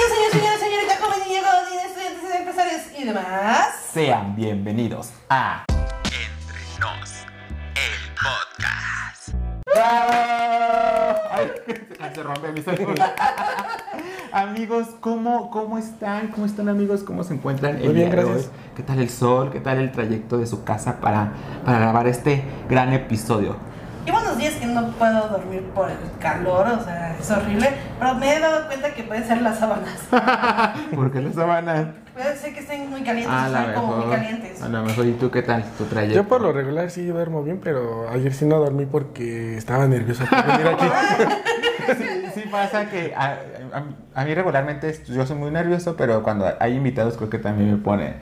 Bienvenidos, señores, señores, señoritas, jóvenes, niños, estudiantes, empresarios y demás. Sean bienvenidos a Entre Nos, el podcast. ¡Bravo! Ay, se rompe mi celular. amigos, ¿cómo, ¿cómo están? ¿Cómo están amigos? ¿Cómo se encuentran el Muy bien, día de gracias. hoy? ¿Qué tal el sol? ¿Qué tal el trayecto de su casa para, para grabar este gran episodio? Días que no puedo dormir por el calor, o sea, es horrible, pero me he dado cuenta que pueden ser las sábanas. Porque la sabana. Puede ser que estén muy calientes, A o lo sean como muy mejor. calientes. A lo mejor. ¿Y tú qué tal tu trayecto? Yo por lo regular sí duermo bien, pero ayer sí no dormí porque estaba nervioso por venir aquí. Sí, sí pasa que a, a- a mí regularmente yo soy muy nervioso, pero cuando hay invitados creo que también me pone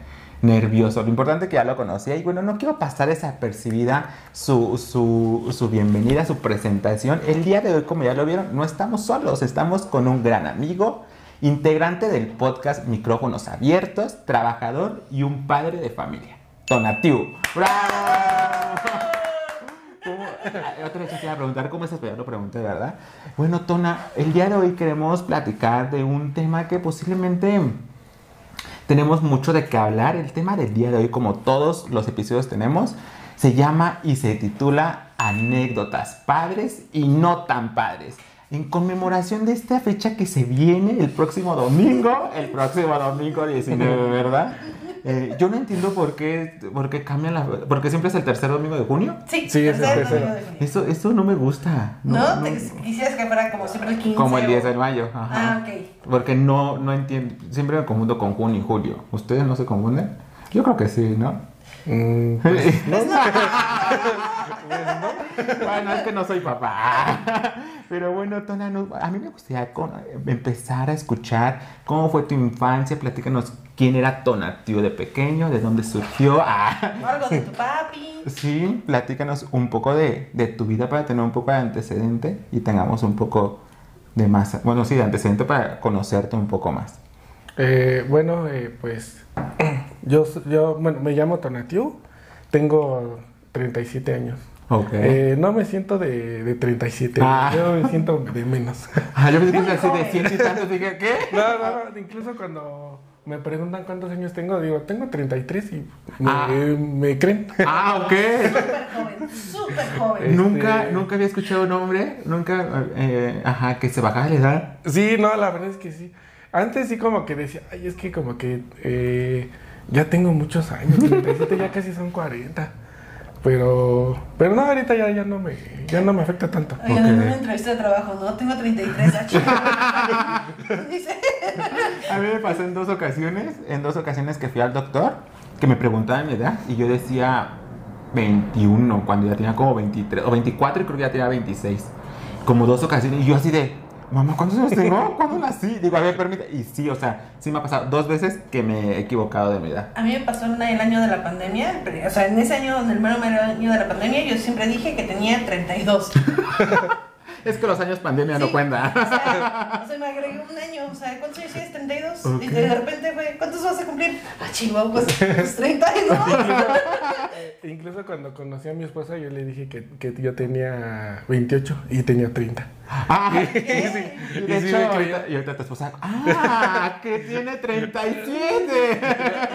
nervioso. Lo importante es que ya lo conocía y bueno, no quiero pasar desapercibida su, su, su bienvenida, su presentación. El día de hoy, como ya lo vieron, no estamos solos, estamos con un gran amigo, integrante del podcast Micrófonos Abiertos, trabajador y un padre de familia, Tonatiu. ¡Bravo! Otra vez te iba a preguntar cómo estás, pero ya lo pregunté, ¿verdad? Bueno, Tona, el día de hoy queremos platicar de un tema que posiblemente tenemos mucho de qué hablar. El tema del día de hoy, como todos los episodios tenemos, se llama y se titula Anécdotas padres y no tan padres. En conmemoración de esta fecha que se viene el próximo domingo, el próximo domingo 19, ¿verdad? Eh, yo no entiendo por qué, por qué cambian la... Porque siempre es el tercer domingo de junio. Sí, Sí, es el tercer domingo de junio. Eso, eso no me gusta. ¿No? Te- quisieras que fuera como siempre el 15. Como el o- 10 de mayo. Ajá. Ah, ok. Porque no, no entiendo. Siempre me confundo con junio y julio. ¿Ustedes no se confunden? Yo creo que sí, ¿no? Mm, pues, bueno, es que no soy papá. Pero bueno, Tona, no- a mí me gustaría empezar a escuchar cómo fue tu infancia. Platícanos quién era Tona, tío de pequeño, de dónde surgió. Ah, algo de tu papi. sí, platícanos un poco de, de tu vida para tener un poco de antecedente y tengamos un poco de más. Bueno, sí, de antecedente para conocerte un poco más. eh, bueno, eh, pues yo, yo bueno, me llamo Tonatiu, tengo 37 años. Ok. Eh, no me siento de, de 37, Ah. yo me siento de menos. Ah, yo Muy era así de joven. ciento y tantos. Dije, ¿qué? No, no, no, incluso cuando me preguntan cuántos años tengo, digo, tengo 33 y me, Ah. me creen. Ah, ok. Súper joven, súper joven. Nunca, Este- nunca había escuchado un hombre, nunca, eh, ajá, que se bajaba la edad. Sí, no, la verdad es que sí. Antes sí como que decía, ay, es que como que eh, ya tengo muchos años, 37 ya casi son 40. Pero, pero no, ahorita ya, ya no me, ya no me afecta tanto. Oigan, en Ok. una entrevista de trabajo, ¿no? Tengo 33 años. A mí me pasó en dos ocasiones, en dos ocasiones que fui al doctor, que me preguntaban mi edad y yo decía 21, cuando ya tenía como 23, o 24 y creo que ya tenía 26. Como dos ocasiones y yo así de, mamá, ¿cuántos años tengo? ¿Cuándo nací? Digo, a ver, permite. Y sí, o sea, sí me ha pasado dos veces que me he equivocado de mi edad. A mí me pasó en el año de la pandemia, pero, o sea, en ese año, en el mero, mero año de la pandemia, yo siempre dije que tenía 32. Es que los años pandemia no cuentan. O sea, o sea, me agregué un año, o sea, ¿cuántos años? 32. Ok. Y de repente fue, ¿cuántos vas a cumplir? Ah, chihuahua, pues, pues 32. Incluso cuando conocí a mi esposa yo le dije que, que yo tenía 28 y tenía 30. Ah, Sí. y de Y sí hecho, ahorita, y ahorita tu esposa, ah, que tiene 37.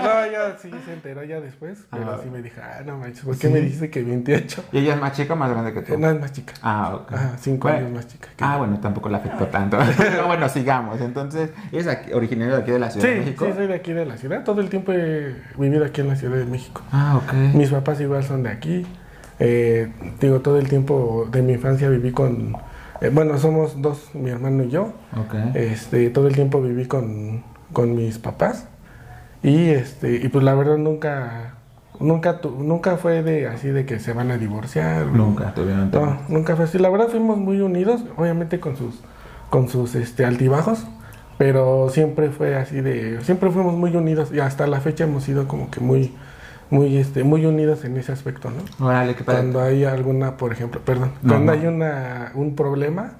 No, ya sí se enteró ya después, pero Ah. sí me dijo, ah, no manches, ¿por qué Sí. me dijiste que 28? ¿Y ella es más chica o más grande que tú? Eh, No, es más chica. Ah, ok. Cinco Bueno, años más chica. que Ah, yo. bueno, tampoco le afectó tanto. Pero bueno, sigamos. Entonces, ¿es aquí, originario de aquí de la Ciudad Sí, de México? sí, soy de aquí de la ciudad. Todo el tiempo he vivido aquí en la Ciudad de México. Ah, ok. Mis papás igual son de aquí. Eh, digo, todo el tiempo de mi infancia viví con... eh, bueno, somos dos, mi hermano y yo. Ok. Este, todo el tiempo viví con, con mis papás. Y, este, y pues la verdad nunca... Nunca, tu- nunca fue de así de que se van a divorciar. Nunca tuvieron No, nunca fue así. La verdad fuimos muy unidos, obviamente con sus, con sus este, altibajos, pero siempre fue así de, siempre fuimos muy unidos y hasta la fecha hemos sido como que muy, muy, este, muy unidos en ese aspecto, ¿no? Órale, qué padre. Cuando hay alguna, por ejemplo, perdón, No, cuando no. hay una, un problema,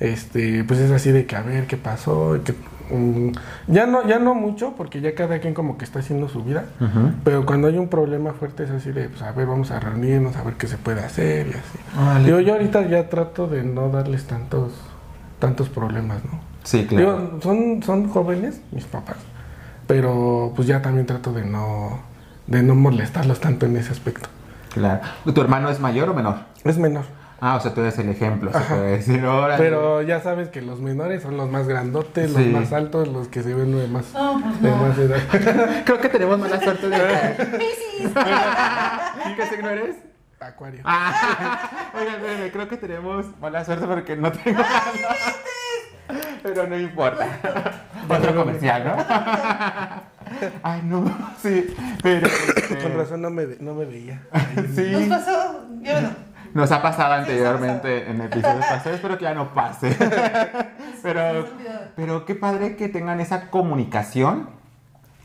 este, pues es así de que a ver qué pasó, y que, mm, ya no, ya no mucho, porque ya cada quien como que está haciendo su vida, pero cuando hay un problema fuerte es así de, pues a ver, vamos a reunirnos, a ver qué se puede hacer y así. Órale. Digo, yo ahorita ya trato de no darles tantos, tantos problemas, ¿no? Sí, claro. Digo, son, son jóvenes, mis papás, pero pues ya también trato de no, de no molestarlos tanto en ese aspecto. Claro. ¿Tu hermano es mayor o menor? Es menor. Ah, o sea, tú eres el ejemplo, se Ajá. puede decir. Órale. Pero ya sabes que los menores son los más grandotes, Sí. los más altos, los que se ven de más, No, pues de no. más edad. Creo que tenemos mala suerte de Piscis. ¿Y qué signo eres? Acuario. Ah, oigan, creo que tenemos mala suerte porque no tengo Pero no importa. Otro comercial, ¿no? Ay, no, sí. Pero. este, Con razón no me, no me veía. Nos Sí. pasó, yo no. Nos ha pasado anteriormente en episodios pasados, espero que ya no pase. Pero, pero qué padre que tengan esa comunicación,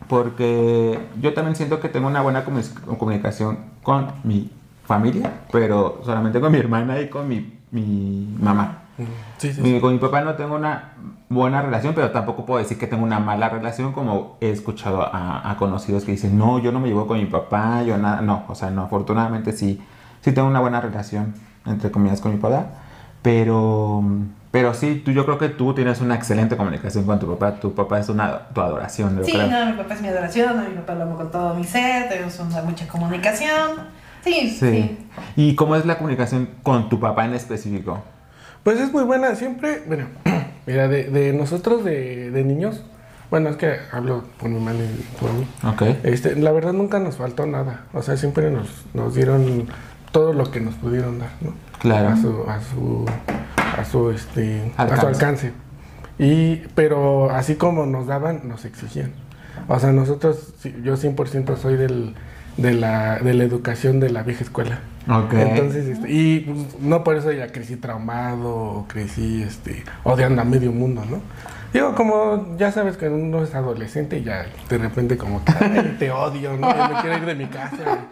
porque yo también siento que tengo una buena comu- comunicación con mi familia, pero solamente con mi hermana y con mi, mi mamá. Sí, sí, Mi- sí. con mi papá no tengo una buena relación, pero tampoco puedo decir que tengo una mala relación, como he escuchado a, a conocidos que dicen, no, yo no me llevo con mi papá, yo nada, no, o sea, no, afortunadamente sí, sí tengo una buena relación, entre comillas, con mi papá, pero, pero sí, tú, yo creo que tú tienes una excelente comunicación con tu papá, tu papá es una, tu adoración, yo Sí, creo. no, mi papá es mi adoración, a mi papá lo amo con todo mi ser, tenemos una mucha comunicación. Sí, sí. Sí. ¿Y cómo es la comunicación con tu papá en específico? Pues es muy buena, siempre, bueno, mira, de, de nosotros de, de niños, bueno, es que hablo por mi hermano y por mí. Ok. Este, la verdad nunca nos faltó nada, o sea, siempre nos, nos dieron todo lo que nos pudieron dar, ¿no? Claro. A su, a su, a su, este, a Alcance. su alcance. Y, pero así como nos daban, nos exigían. O sea, nosotros, yo 100% soy del, de, la, de la educación de la vieja escuela. Ok. Entonces, este, y pues, no por eso ya crecí traumado o crecí este, odiando a medio mundo, ¿no? Digo, como ya sabes que uno es adolescente y ya de repente como que "Ay, te odio, ¿no? Ya me quiero ir de mi casa.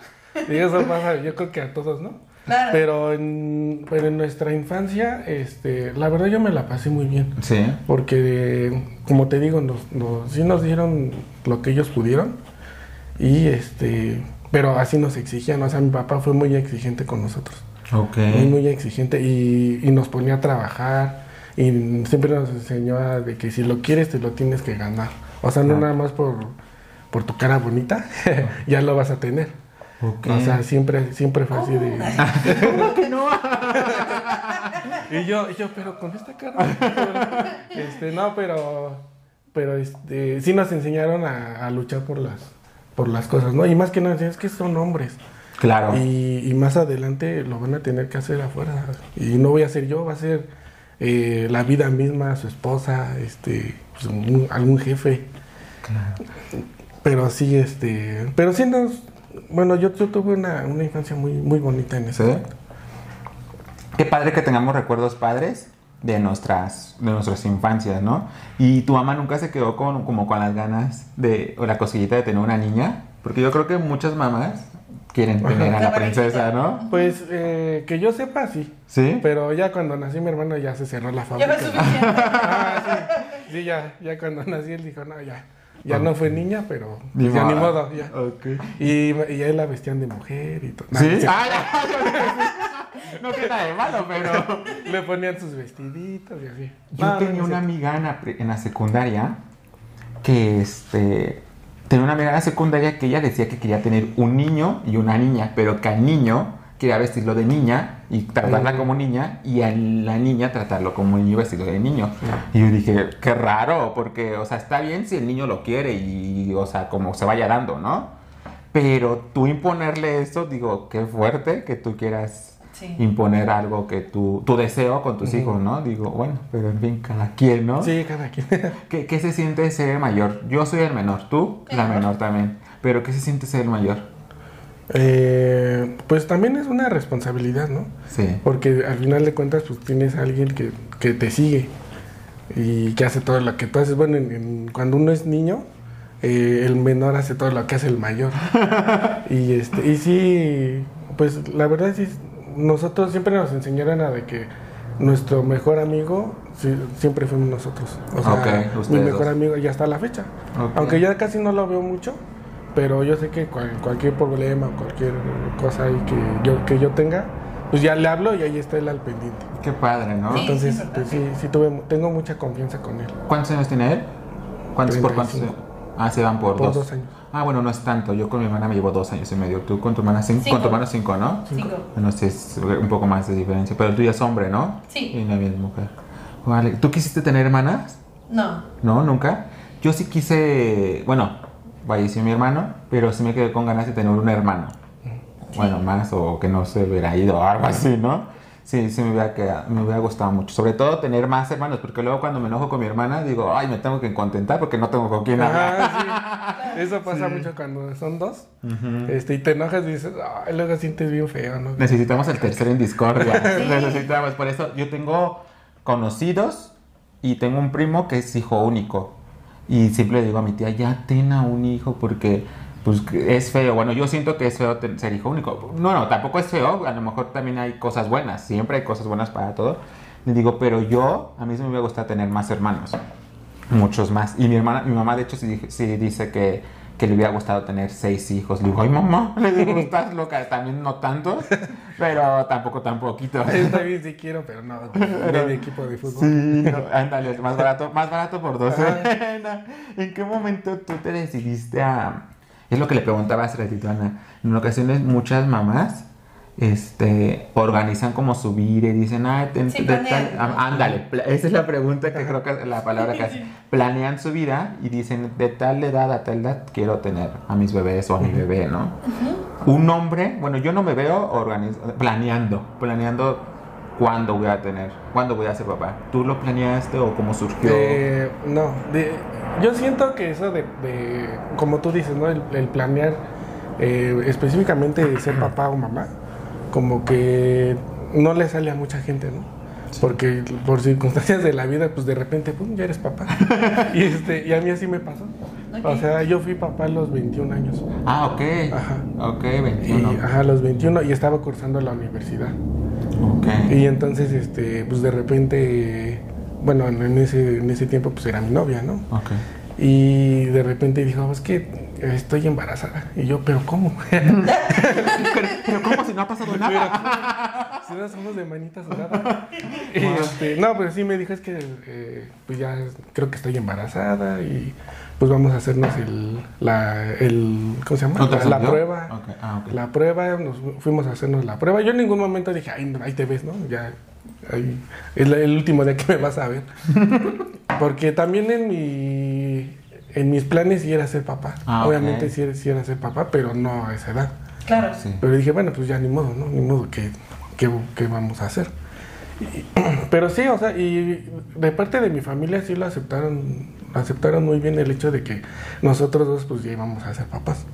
Y eso pasa, yo creo que a todos, ¿no? Claro. Pero en, pero en nuestra infancia, este, la verdad yo me la pasé muy bien. Sí. Porque, como te digo, nos, nos- sí nos dieron lo que ellos pudieron. Y este, pero así nos exigían. O sea, mi papá fue muy exigente con nosotros. Ok. Muy, muy exigente. Y, y nos ponía a trabajar. Y siempre nos enseñó a de que si lo quieres, te lo tienes que ganar. O sea, no Ah. nada más por, por tu cara bonita, ya lo vas a tener. Ok. O sea, siempre, siempre fue así de. ¿Cómo que no? Y yo, y yo, pero con esta cara. este, no, pero, pero este, sí nos enseñaron a, a luchar por las, por las cosas, ¿no? Y más que nada, es que son hombres. Claro. Y, y más adelante lo van a tener que hacer afuera. Y no voy a ser yo, va a ser eh, la vida misma, su esposa, este, pues, un- algún jefe. Claro. Pero sí, este, pero sí nos, bueno, yo, yo tuve una, una infancia muy, muy bonita en ¿Sí? eso. Qué padre que tengamos recuerdos padres de nuestras, de nuestras infancias, ¿no? Y tu mamá nunca se quedó con, como con las ganas de, o la cosquillita de tener una niña, porque yo creo que muchas mamás quieren tener a la princesa, ¿no? Pues eh, que yo sepa, sí. ¿Sí? Pero ya cuando nací mi hermano ya se cerró la Ya fábrica. fue suficiente. Ah, sí. Sí, ya, ya cuando nací él dijo, no, ya. Ya no fue niña, pero Ni ya ni modo. modo, ya. Ok. Y, y a él la vestían de mujer y todo. ¿Sí? No. Ah, ya. No tiene nada de malo, pero... Le ponían sus vestiditos y así. Yo No, tenía no, una amiga en la, en la secundaria que este tenía una amiga en la secundaria que ella decía que quería tener un niño y una niña, pero que al niño quería vestirlo de niña y tratarla como niña y a la niña tratarlo como un niño y vestirlo de niño. Y yo dije, qué raro, porque, o sea, está bien si el niño lo quiere y, o sea, como se vaya dando, ¿no? Pero tú imponerle eso, digo, qué fuerte que tú quieras Sí. imponer algo que tú, tu deseo con tus hijos, ¿no? Digo, bueno, pero en fin, cada quien, ¿no? Sí, cada quien. ¿Qué, qué se siente ser el mayor? Yo soy el menor, tú la menor. menor también. Pero ¿qué se siente ser el mayor? Eh, pues también es una responsabilidad, ¿no? Sí. Porque al final de cuentas, pues tienes a alguien que, que te sigue y que hace todo lo que tú haces. Bueno, en- en- cuando uno es niño, eh, el menor hace todo lo que hace el mayor. y este y sí, pues la verdad sí, nosotros siempre nos enseñaron a de que nuestro mejor amigo sí, siempre fuimos nosotros. O sea, mi mejor amigo ya hasta la fecha. Aunque ya casi no lo veo mucho, pero yo sé que cual- cualquier problema, cualquier cosa ahí que yo, que yo tenga, pues ya le hablo y ahí está él al pendiente. Qué padre, ¿no? Sí. Entonces, ¿verdad? pues sí, sí tuve, tengo mucha confianza con él. ¿Cuántos años tiene él? ¿Cuántos por cuántos? 35. Ah, se van por, Por dos. dos años. Ah, bueno, no es tanto. Yo con mi hermana me llevo dos años y medio. Tú con tu hermana cinco. Cinco. Con tu hermano cinco, ¿no? Cinco. Bueno, sí, es un poco más de diferencia. Pero tú ya es hombre, ¿no? Sí. Y la mía es mujer. Vale. ¿Tú quisiste tener hermanas? No. No, nunca. Yo sí quise, bueno, falleció mi hermano, pero sí me quedé con ganas de tener un hermano. Bueno, más o que no se hubiera ido algo así, ¿no? Sí, sí me hubiera, quedado- me hubiera gustado mucho. Sobre todo tener más hermanos, porque luego cuando me enojo con mi hermana digo, ay, me tengo que contentar porque no tengo con quién hablar. Ajá, sí. Eso pasa mucho cuando son dos. este, y te enojas y dices, ay, luego sientes bien feo, ¿no? Necesitamos el tercero en discordia. Necesitamos. Por eso yo tengo conocidos y tengo un primo que es hijo único. Y siempre le digo a mi tía, ya ten a un hijo porque pues es feo. Bueno, yo siento que es feo ser hijo único. No, no, tampoco es feo. A lo mejor también hay cosas buenas. Siempre hay cosas buenas para todo. Le digo, pero yo, a mí sí me gustado tener más hermanos. Muchos más. Y mi hermana, mi mamá de hecho sí, sí dice que, que le hubiera gustado tener seis hijos. Le digo, ay mamá, le digo, estás loca, también no tanto, pero tampoco tan poquito. Yo también sí quiero, pero no, de equipo de fútbol. Sí, no, ándale, más barato, más barato por dos. ¿En qué momento tú te decidiste a...? Es lo que le preguntaba hace ratito, Ana. En ocasiones muchas mamás este, organizan como su vida y dicen, ah, ten- Sí, de planean. tal- ándale, esa es la pregunta que creo que es la palabra que hace. Planean su vida y dicen, de tal edad a tal edad quiero tener a mis bebés o a mi bebé, ¿no? Un hombre, bueno, yo no me veo planeando, planeando cuándo voy a tener, cuándo voy a ser papá. ¿Tú lo planeaste o cómo surgió? Eh, no, de- yo siento que eso de, de- como tú dices, ¿no? El, el planear eh, específicamente de ser papá o mamá, como que no le sale a mucha gente, ¿no? Porque por circunstancias de la vida, pues de repente, pum, ya eres papá. y, este, y a mí así me pasó. O sea, yo fui papá a los 21 años. Ah, ok. Ajá. Ok, Y, 21. ajá, a los 21 y estaba cursando la universidad. Ok. Y entonces, este, pues de repente, bueno, en ese, en ese tiempo pues era mi novia, ¿no? Ok. Y de repente dijo, es que estoy embarazada. Y yo, ¿pero cómo? Pero, pero ¿cómo si no ha pasado nada? si no somos de manita sudada. Y, este, no, pero sí me dijo, es que eh, pues ya creo que estoy embarazada y pues vamos a hacernos el, la, el ¿cómo se llama? La, prueba. Ah. La prueba, nos fuimos a hacernos la prueba. Yo en ningún momento dije, ay, ahí te ves, ¿no? Ya, ahí, es la- el último día que me vas a ver. Porque también en mi, en mis planes sí era ser papá. Ah. Obviamente sí era, sí era ser papá, pero no a esa edad. Claro. Sí. Pero dije, bueno, pues ya ni modo, ¿no? Ni modo, ¿qué, qué, qué vamos a hacer? Y- pero sí, o sea, y de parte de mi familia sí lo aceptaron, aceptaron muy bien el hecho de que nosotros dos pues ya íbamos a ser papás.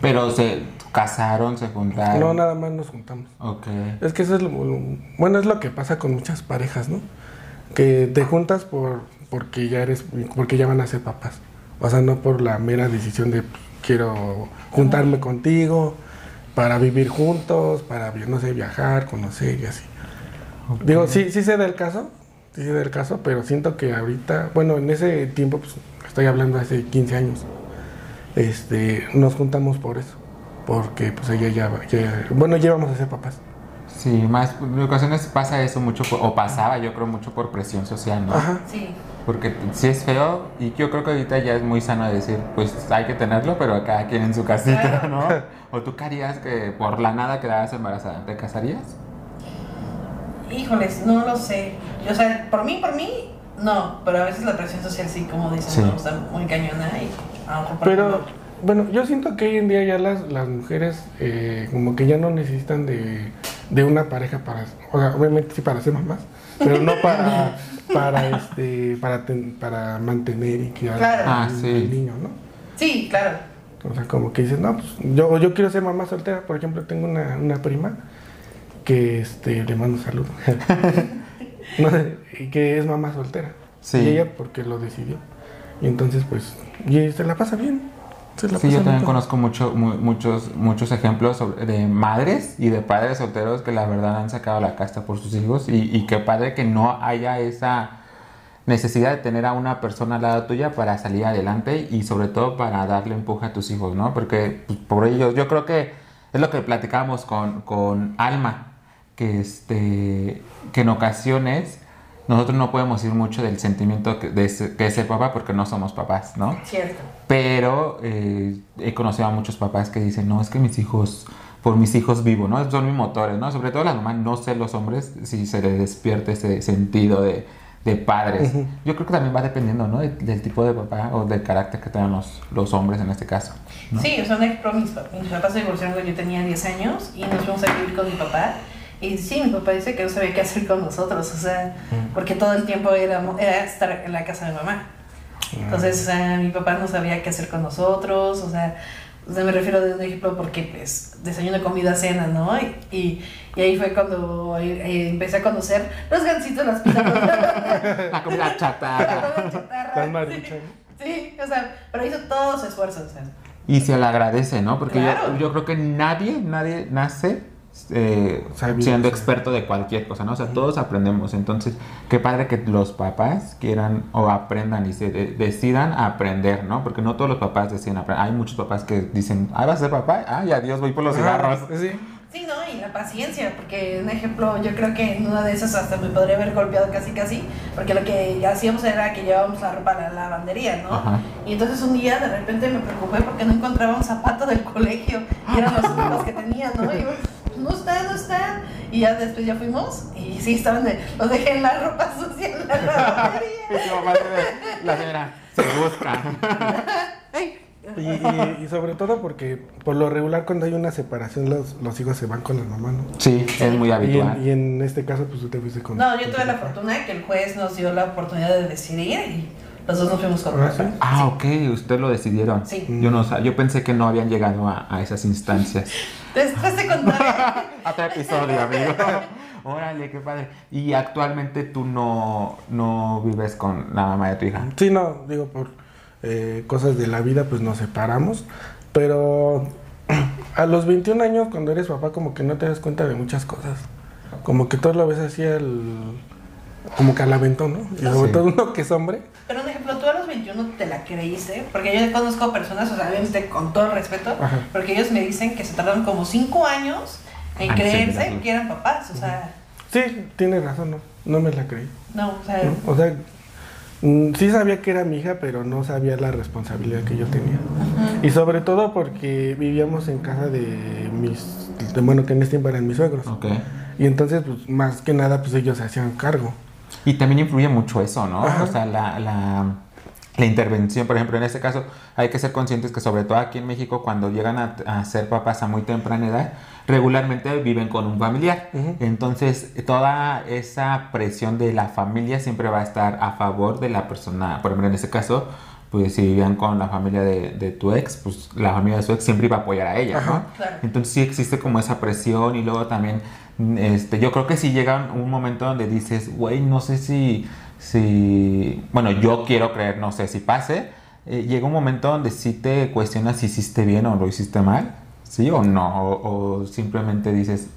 Pero se casaron, se juntaron. No, nada más nos juntamos. Ok. Es que eso es lo, lo- bueno, es lo que pasa con muchas parejas, ¿no? Que te juntas por porque ya eres porque ya van a ser papás. O sea, no por la mera decisión de pues, quiero juntarme contigo para vivir juntos, para no sé, viajar, conocer y así. Digo, sí sí se da el caso, sí se da el caso, pero siento que ahorita, bueno, en ese tiempo pues estoy hablando hace 15 años. Este, nos juntamos por eso, porque pues ella ya, ya bueno, ya vamos a ser papás. Sí, más en ocasiones pasa eso mucho, por- o pasaba yo creo mucho por presión social, ¿no? Ajá. Sí. Porque si es feo, y yo creo que ahorita ya es muy sano decir, pues hay que tenerlo, pero cada quien en su casita, ¿no? O tú qué harías que por la nada quedaras embarazada, ¿te casarías? Híjoles, no lo sé. O sea, por mí, por mí, no. Pero a veces la presión social sí, como dicen, Sí. no, está muy cañona y Pero, bueno, yo siento que hoy en día ya las, las mujeres eh, como que ya no necesitan de, de una pareja para, o sea, obviamente sí para ser mamás, pero no para, para este, para, ten- para mantener y criar Claro. Ah, al, sí. al niño, ¿no? Sí, claro. O sea, como que dices, no, pues yo, yo quiero ser mamá soltera. Por ejemplo, tengo una, una prima que este, le mando un saludo. No, y que es mamá soltera. Sí. Y ella porque lo decidió. Y entonces, pues, y se la pasa bien. Se la Sí, pasa yo también bien. conozco mucho, mu- muchos, muchos ejemplos de madres y de padres solteros que la verdad han sacado la casta por sus hijos y, y qué padre que no haya esa necesidad de tener a una persona al lado tuya para salir adelante y sobre todo para darle empuje a tus hijos, ¿no? Porque pues, por ellos, yo creo que es lo que platicábamos con, con Alma, que, este, que en ocasiones nosotros no podemos ir mucho del sentimiento que, de ese- que es el papá porque no somos papás, ¿no? Cierto. Pero eh, he conocido a muchos papás que dicen, no, es que mis hijos, por mis hijos vivo, ¿no? Son mis motores, ¿no? Sobre todo las mamás, no sé los hombres si se les despierta ese sentido de, de padres. Yo creo que también va dependiendo, ¿no? De- del tipo de papá o del carácter que tengan los, los hombres en este caso. ¿no? Sí, o sea, mis, mis papás se divorciaron cuando yo tenía 10 años y nos fuimos a vivir con mi papá. Y sí, mi papá dice que no sabía qué hacer con nosotros, o sea, porque todo el tiempo era, era estar en la casa de mamá. Entonces, o sea, mi papá no sabía qué hacer con nosotros, o sea, o sea, me refiero de un ejemplo porque, pues, desayuno, comida, cena, ¿no? Y, y, y ahí fue cuando eh, empecé a conocer los gancitos, las pizzas, La comida chatarra. la comida chatarra, sí. Sí, o sea, pero hizo todo su esfuerzo, o sea. Y se le agradece, ¿no? Porque Claro. yo, yo creo que nadie, nadie nace eh, siendo sí. experto de cualquier cosa, ¿no? O sea, todos aprendemos. Entonces, qué padre que los papás quieran o aprendan y se de- decidan aprender, ¿no? Porque no todos los papás deciden aprender. Hay muchos papás que dicen, ah, vas a ser papá, ay, adiós, voy por los cigarros. Ah, sí. Sí, no, y la paciencia, porque un ejemplo, yo creo que en una de esas hasta me podría haber golpeado casi casi, porque lo que hacíamos era que llevábamos la ropa a la lavandería, ¿no? Ajá. Y entonces un día de repente me preocupé porque no encontraba un zapato del colegio y eran los únicos que tenía, ¿no? Y yo, "Pues no está, no está. Y ya después ya fuimos y sí, estaban de, los dejé en la ropa sucia en la lavandería. Y su mamá se- La señora se busca. Y, y- y sobre todo porque por lo regular cuando hay una separación los, los hijos se van con la mamá, ¿no? Sí, es muy Y habitual. en, y en este caso pues tú te fuiste con... No, yo tuve la fortuna que el juez nos dio la oportunidad de decidir y los dos nos fuimos con Ah. ¿sí? Ah, ok, ustedes lo decidieron. Sí. Yo no yo pensé que no habían llegado a, a esas instancias. Después te contaré. Otro episodio, amigo. Órale, qué padre. Y actualmente tú no, no vives con la mamá de tu hija. Sí, no, digo, por eh, cosas de la vida, pues nos separamos. Pero a los 21 años, cuando eres papá, como que no te das cuenta de muchas cosas. Como que todo lo ves así al. Como que al aventón, ¿no? Y sobre Sí. todo uno que es hombre. Pero un ejemplo, tú a los 21 te la creíste, porque yo conozco personas, o sea, obviamente con todo el respeto, Ajá. porque ellos me dicen que se tardaron como 5 años en Ah, creerse que eran papás, o sea, Sí, tienes razón, no. No me la creí. no, o sea, ¿no? O sea, mm, sí sabía que era mi hija, pero no sabía la responsabilidad que yo tenía. Y sobre todo porque vivíamos en casa de mis. de- bueno, que en este tiempo eran mis suegros. Ok. Y entonces, pues más que nada, pues ellos se hacían cargo. Y también influye mucho eso, ¿no? Ajá. O sea, la, la, la intervención, por ejemplo, en este caso, hay que ser conscientes que sobre todo aquí en México, cuando llegan a, a ser papás a muy temprana edad, regularmente viven con un familiar. Ujú. Entonces, toda esa presión de la familia siempre va a estar a favor de la persona. Por ejemplo, en este caso, pues si vivían con la familia de, de tu ex, pues la familia de su ex siempre iba a apoyar a ella, ¿no? Ajá. Claro. Entonces sí existe como esa presión y luego también, este, yo creo que sí llega un momento donde dices, güey, no sé si, si, bueno, yo quiero creer, no sé si pase, eh, llega un momento donde sí te cuestionas si hiciste bien o lo hiciste mal, sí o no, o, o simplemente dices,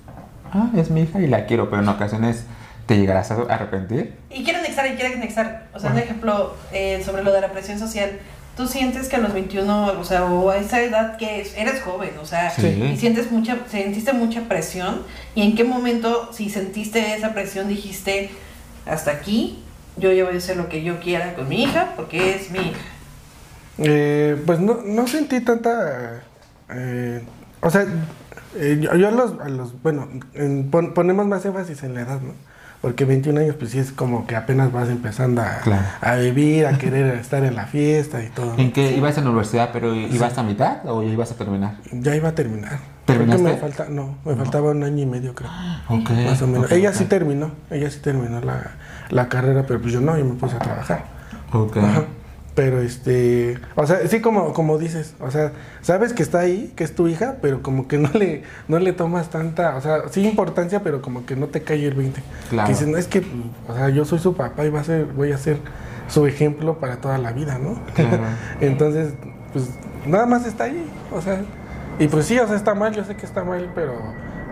ah, es mi hija y la quiero, pero en ocasiones te llegarás a arrepentir. y quieren anexar y quieren anexar, o sea, un Ajá. ejemplo eh, sobre lo de la presión social, tú sientes que a los 21, o sea, o a esa edad que es- eres joven, o sea, Sí. y sientes mucha, sentiste mucha presión, y en qué momento, si sentiste esa presión, dijiste, hasta aquí, yo ya voy a hacer lo que yo quiera con mi hija, porque es mi hija. Eh, pues no, no sentí tanta. eh, o sea, eh, yo, yo a, los, a los. Bueno, en- pon- ponemos más énfasis en la edad, ¿no? Porque 21 años, pues sí es como que apenas vas empezando a, Claro. a vivir, a querer estar en la fiesta y todo. ¿En qué ibas a la universidad, pero ibas a mitad o ya ibas a terminar? Ya iba a terminar. ¿Terminaste? me falta, no, me faltaba un año y medio, creo. Ok. Más o menos. ella sí terminó, ella sí terminó la, la carrera, pero pues yo no, yo me puse a trabajar. Ok. Ajá. Pero este, o sea, sí como, como dices, o sea, sabes que está ahí, que es tu hija, pero como que no le, no le tomas tanta, o sea, sí importancia, pero como que no te cae el 20. Claro. Que dices, no, es que, o sea, yo soy su papá y va a ser, voy a ser su ejemplo para toda la vida, ¿no? Claro. Entonces, pues, nada más está ahí, o sea, y pues sí, o sea, está mal, yo sé que está mal, pero,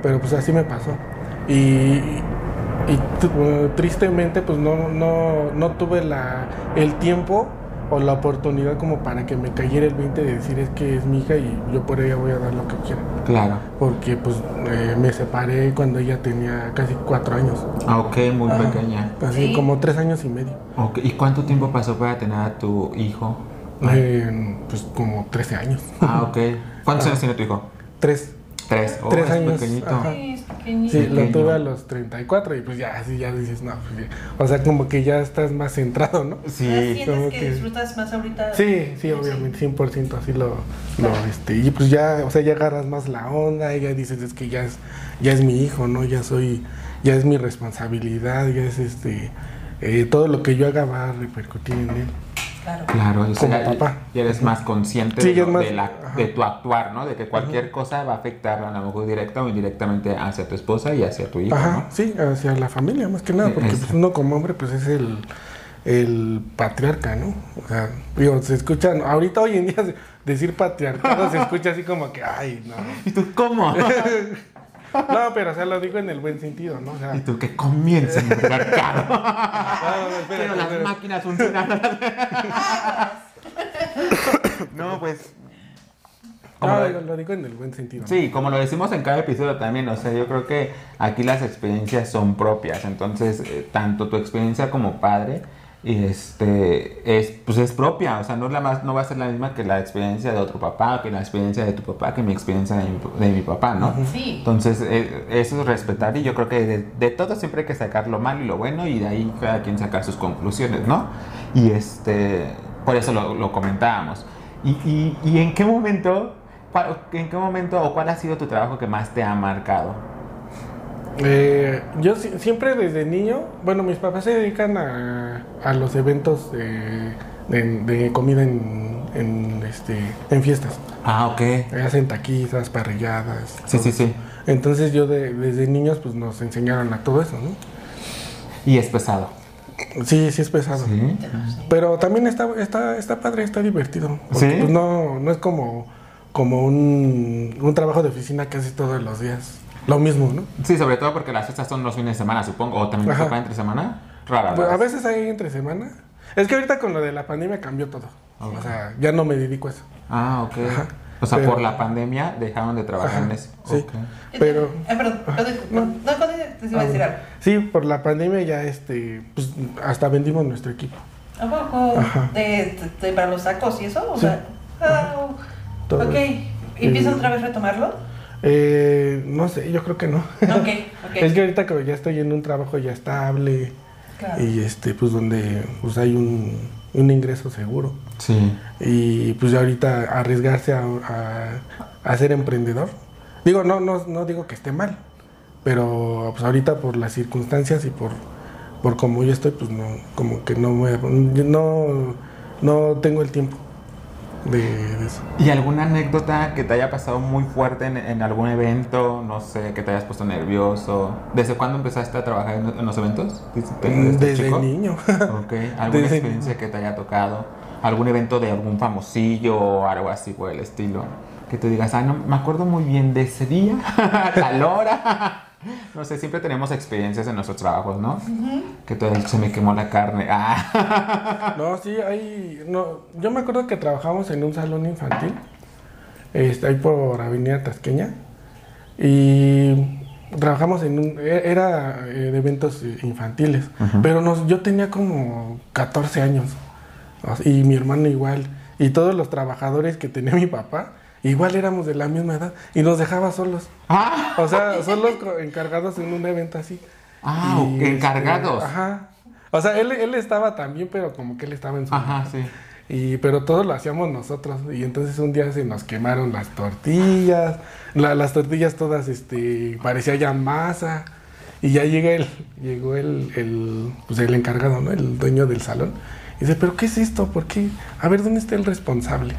pero pues así me pasó. Y, y tu- tristemente, pues no, no, no tuve la, el tiempo o la oportunidad como para que me cayera el 20 de decir es que es mi hija y yo por ella voy a dar lo que quiera. Claro. Porque pues eh, me separé cuando ella tenía casi cuatro años, Ah, ok, muy pequeña. así Sí. como tres años y medio. Ok, ¿Y cuánto tiempo pasó para tener a tu hijo? Eh, pues como 13 años. Ah, ok. ¿Cuántos años tiene tu hijo? Tres. Tres. Oh, Tres es años, pequeñito. ajá. Sí, Pequeño. lo tuve a los 34 y pues ya, así ya dices, no, pues ya. O sea, como que ya estás más centrado, ¿no? Sí. ¿Sientes como que, que- disfrutas más ahorita? Sí, sí, obviamente, 100% así lo, lo, este, y pues ya, o sea, ya agarras más la onda, y ya dices, es que ya es, ya es mi hijo, ¿no? Ya soy, ya es mi responsabilidad, ya es este, eh, todo lo que yo haga va a repercutir en él. Claro. Claro, o sea, Como papá. ya eres más consciente Sí, de, ya lo- es más- de la- de tu actuar, ¿no? De que cualquier cosa va a afectar a lo mejor directa o indirectamente hacia tu esposa y hacia tu hijo, Ajá, ¿no? sí, hacia la familia más que nada, porque pues, uno como hombre pues es el, el patriarca, ¿no? O sea, digo, se escuchan, ahorita hoy en día decir patriarcado se escucha así como que, ay, no. ¿Y tú cómo? No, pero o sea, lo digo en el buen sentido, ¿no? O sea, y tú que comiencen el mercado. no, no, espérate, Pero las máquinas funcionan. no, pues. No, lo- digo, lo digo en el buen sentido. Sí, como lo decimos en cada episodio también, o sea, yo creo que aquí las experiencias son propias, entonces eh, tanto tu experiencia como padre y este es pues es propia, o sea, no es la más no va a ser la misma que la experiencia de otro papá, que la experiencia de tu papá, que mi experiencia de mi, de mi papá, ¿no? Sí. Entonces, eh, eso es respetar y yo creo que de, de todo siempre hay que sacar lo malo y lo bueno y de ahí cada quien sacar sus conclusiones, ¿no? Y este, por eso lo, lo comentábamos. Y, y, y en qué momento, cuál- en qué momento o cuál ha sido tu trabajo que más te ha marcado? Eh, yo si- siempre desde niño, bueno, mis papás se dedican a, a los eventos de, de- de comida en, en, este, en fiestas. Ah, ok. Hacen taquizas, parrilladas. Sí, sí, eso. sí. Entonces yo de- desde niños pues nos enseñaron a todo eso, ¿no? Y es pesado. Sí, sí es pesado. Sí. Pero también está, está, está padre, está divertido. Porque ¿Sí? pues, no, no es como, como un, un trabajo de oficina que haces todos los días. Lo mismo, ¿no? Sí, sobre todo porque las fiestas son los fines de semana, supongo. O también toca entre semana. Rara. Pues, a veces hay entre semana. Es que ahorita con lo de la pandemia cambió todo. O sea, ya no me dedico a eso. Ah, ok. Ajá. O sea, Pero- por la pandemia dejaron de trabajar Ajá, en eso. sí. Ok. Pero- Ah, perdón, perdón, no, no, no, te iba a decir algo. Sí, por la pandemia ya este, pues hasta vendimos nuestro equipo. ¿A poco? Ajá. De, de- para los tacos y eso? O Sí. sea, ah, Todo. ok. ¿Empiezan otra vez a retomarlo? Eh, no sé, yo creo que no. Ok, ok. Es que ahorita que ya estoy en un trabajo ya estable Claro. y este, pues donde pues hay un, un ingreso seguro. Sí. Y pues ya ahorita arriesgarse a, a- a ser emprendedor. Digo, no, no, no digo que esté mal, pero pues ahorita por las circunstancias y por, por como yo estoy, pues no, como que no, me, no, no tengo el tiempo de, de eso. ¿Y alguna anécdota que te haya pasado muy fuerte en, en algún evento? No sé, que te hayas puesto nervioso. ¿Desde cuándo empezaste a trabajar en, en los eventos? ¿Desde, desde chico? niño. Ok. ¿Alguna Desde experiencia que te haya tocado? ¿Algún evento de algún famosillo o algo así por el estilo? Que tú digas, ah, no, me acuerdo muy bien de ese día, tal hora. No sé, siempre tenemos experiencias en nuestros trabajos, ¿no? Que todo se me quemó la carne. Ah. No, sí, hay. No, yo me acuerdo que trabajamos en un salón infantil, este, ahí por Avenida Tasqueña, y trabajamos en un. e- Era eh, de eventos eh, infantiles, pero nos, yo tenía como 14 años, y mi hermano igual, y todos los trabajadores que tenía mi papá, igual éramos de la misma edad, y nos dejaba solos. Ah, O sea, solos encargados en un evento así. Ah, Y, este, encargados. ajá. O sea, él, él estaba también, pero como que él estaba en su... Ajá, sí. Y, pero todo lo hacíamos nosotros. Y entonces un día se nos quemaron las tortillas. la- las tortillas todas, este, parecía ya masa. Y ya llega el, llegó el, el, pues el encargado, ¿no? El dueño del salón. Y dice, ¿pero qué es esto? ¿Por qué? A ver, ¿dónde está el responsable?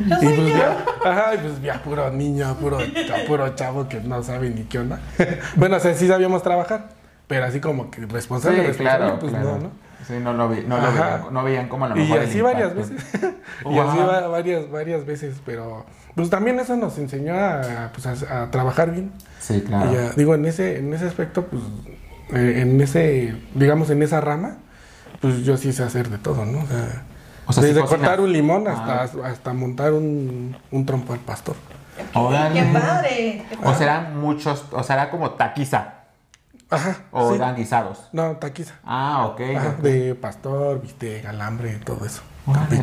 Yo y pues yo. ya, ajá, y pues ya puro niño, puro, puro chavo que no sabe ni qué onda. bueno, o sea, sí sabíamos trabajar, pero así como que responsable, Sí, responsable, claro, pues claro. no, ¿no? Sí, no, lo vi- no, lo veían, no veían como a lo Y mejor el así varias veces. y así va- varias, varias veces, pero pues también eso nos enseñó a, pues, a, a trabajar bien. Sí, claro. Y ya, digo, en ese, en ese aspecto, pues, eh, en ese, digamos, en esa rama, pues yo sí sé hacer de todo, ¿no? O sea, O sea, Desde cortar un limón Ah. hasta, hasta montar un, un trompo al pastor. ¡Qué padre! qué O serán muchos, o será como taquiza, Ajá. o sí. eran guisados. No, taquiza. Ah, ok. Ajá, de pastor, bistec, alambre, todo eso.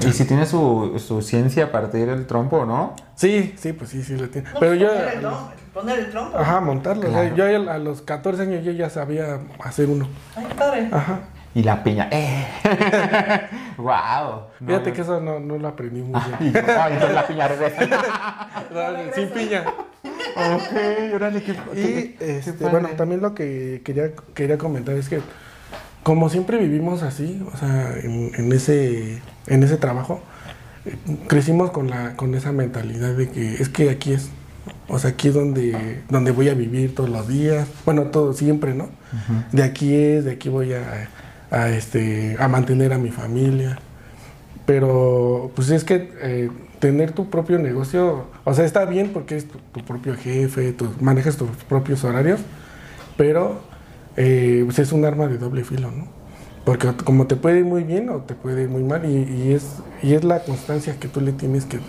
Y si tiene su, su ciencia a partir del trompo, ¿no? Sí, sí, pues sí, sí lo tiene. No, Pero pues yo... Poner el trompo. Poner el trompo. Ajá, montarlo. o sea, Claro. yo a los 14 años yo ya sabía hacer uno. Ay, qué padre. Ajá. Y la piña. ¡Eh! ¡Wow! Fíjate que eso no, no lo aprendí muy bien. Y yo, ay, entonces la piña regresa. No, Sin piña. ok, órale, qué, Y qué- este, bueno, también lo que quería, quería comentar es que como siempre vivimos así, o sea, en, en ese, en ese trabajo, eh, crecimos con, la, con esa mentalidad de que es que aquí es, o sea, aquí es donde, donde voy a vivir todos los días, bueno, todo siempre, ¿no? De aquí es, de aquí voy a, a, este, a mantener a mi familia. Pero, pues es que eh, tener tu propio negocio, o sea, está bien porque es tu, tu propio jefe, tú manejas tus propios horarios, pero eh, pues es un arma de doble filo, ¿no? Porque como te puede ir muy bien o te puede ir muy mal, y, y es, y es la constancia que tú le tienes que,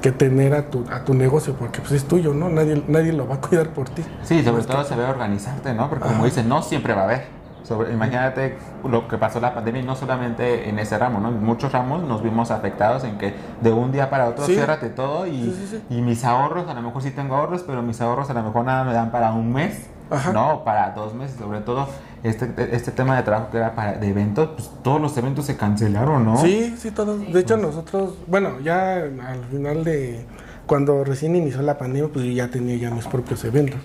que tener a tu, a tu negocio, porque pues es tuyo, ¿no? Nadie, nadie lo va a cuidar por ti. Sí, sobre todo se ve organizarte, ¿no? Porque como Ajá. dicen, no siempre va a haber. Sobre, imagínate lo que pasó la pandemia y no solamente en ese ramo, ¿no? En muchos ramos nos vimos afectados en que de un día para otro Sí. ciérrate todo y, Sí, sí, sí. y mis ahorros, a lo mejor sí tengo ahorros, pero mis ahorros a lo mejor nada me dan para un mes, Ajá. ¿no? Para dos meses, sobre todo este, este tema de trabajo que era para de eventos, pues todos los eventos se cancelaron, ¿no? Sí, sí, todos. De hecho, nosotros, bueno, ya al final de cuando recién inició la pandemia, pues yo ya tenía ya mis propios eventos.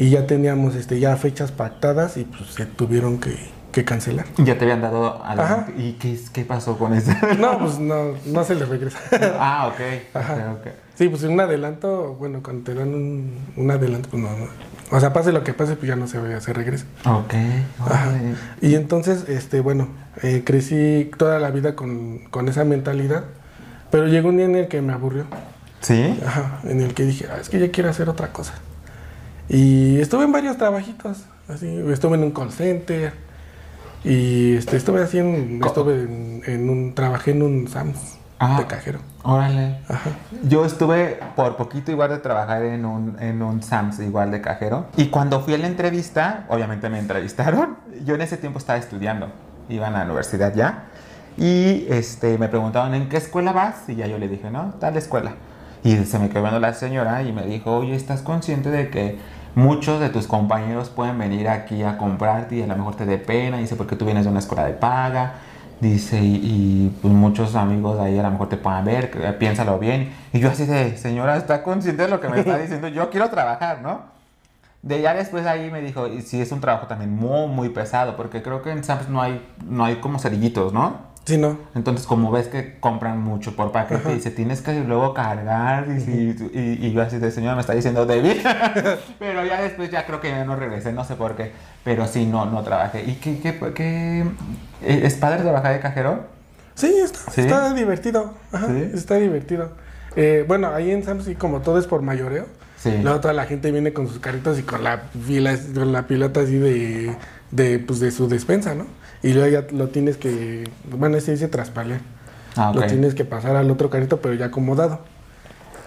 Y ya teníamos este ya fechas pactadas y pues se tuvieron que, que cancelar. Ya te habían dado Ajá. adelante. ¿Y qué, qué pasó con eso? No, pues no, no se les regresa. ah, ok. Ajá. ok, ok. Sí, pues un adelanto, bueno, cuando te dan un, un adelanto, pues no, no. O sea, pase lo que pase, pues ya no se, se regresa. Ok. Ajá. Y entonces, este, bueno, eh, crecí toda la vida con, con esa mentalidad, pero llegó un día en el que me aburrió. ¿Sí? Ajá, en el que dije, "Ah, es que ya quiero hacer otra cosa. Y estuve en varios trabajitos, así, estuve en un call center y este, estuve haciendo, Co- estuve en, en un, trabajé en un Sams Ah. de cajero. Órale. Ajá. Yo estuve por poquito igual de trabajar en un, en un Sams igual de cajero. Y cuando fui a la entrevista, obviamente me entrevistaron. Yo en ese tiempo estaba estudiando. Iba a la universidad ya. Y este, me preguntaban, ¿en qué escuela vas? Y ya yo le dije, no, tal escuela. Y se me quedó viendo la señora y me dijo, oye, ¿estás consciente de que muchos de tus compañeros pueden venir aquí a comprarte y a lo mejor te dé pena? Dice, porque tú vienes de una escuela de paga. Dice, y, y, pues muchos amigos de ahí a lo mejor te puedan ver, que- piénsalo bien. Y yo así de, señora, ¿está consciente de lo que me está diciendo? Yo quiero trabajar, ¿no? De ya después ahí me dijo, y sí es un trabajo también muy, muy pesado, porque creo que en Sams no hay, no hay como cerillitos, ¿no? Sí, no. Entonces, como ves que compran mucho por paquete, dice, tienes que luego cargar. Y, y- y yo así de, señora, me está diciendo débil. pero ya después, ya creo que ya no regresé, no sé por qué. Pero sí, no, no trabajé. ¿Y qué, qué, qué- eh, es padre trabajar de cajero? Sí, está, ¿Sí? está divertido. Ajá, ¿Sí? está divertido. Eh, bueno, ahí en Sams, sí, como todo es por mayoreo, Sí. luego toda la gente viene con sus carritos y con la pila, con la pilota así de, de, pues, de su despensa, ¿no? Y luego ya lo tienes que, bueno, ese dice traspalear. Ah, ok. Lo tienes que pasar al otro carrito, pero ya acomodado.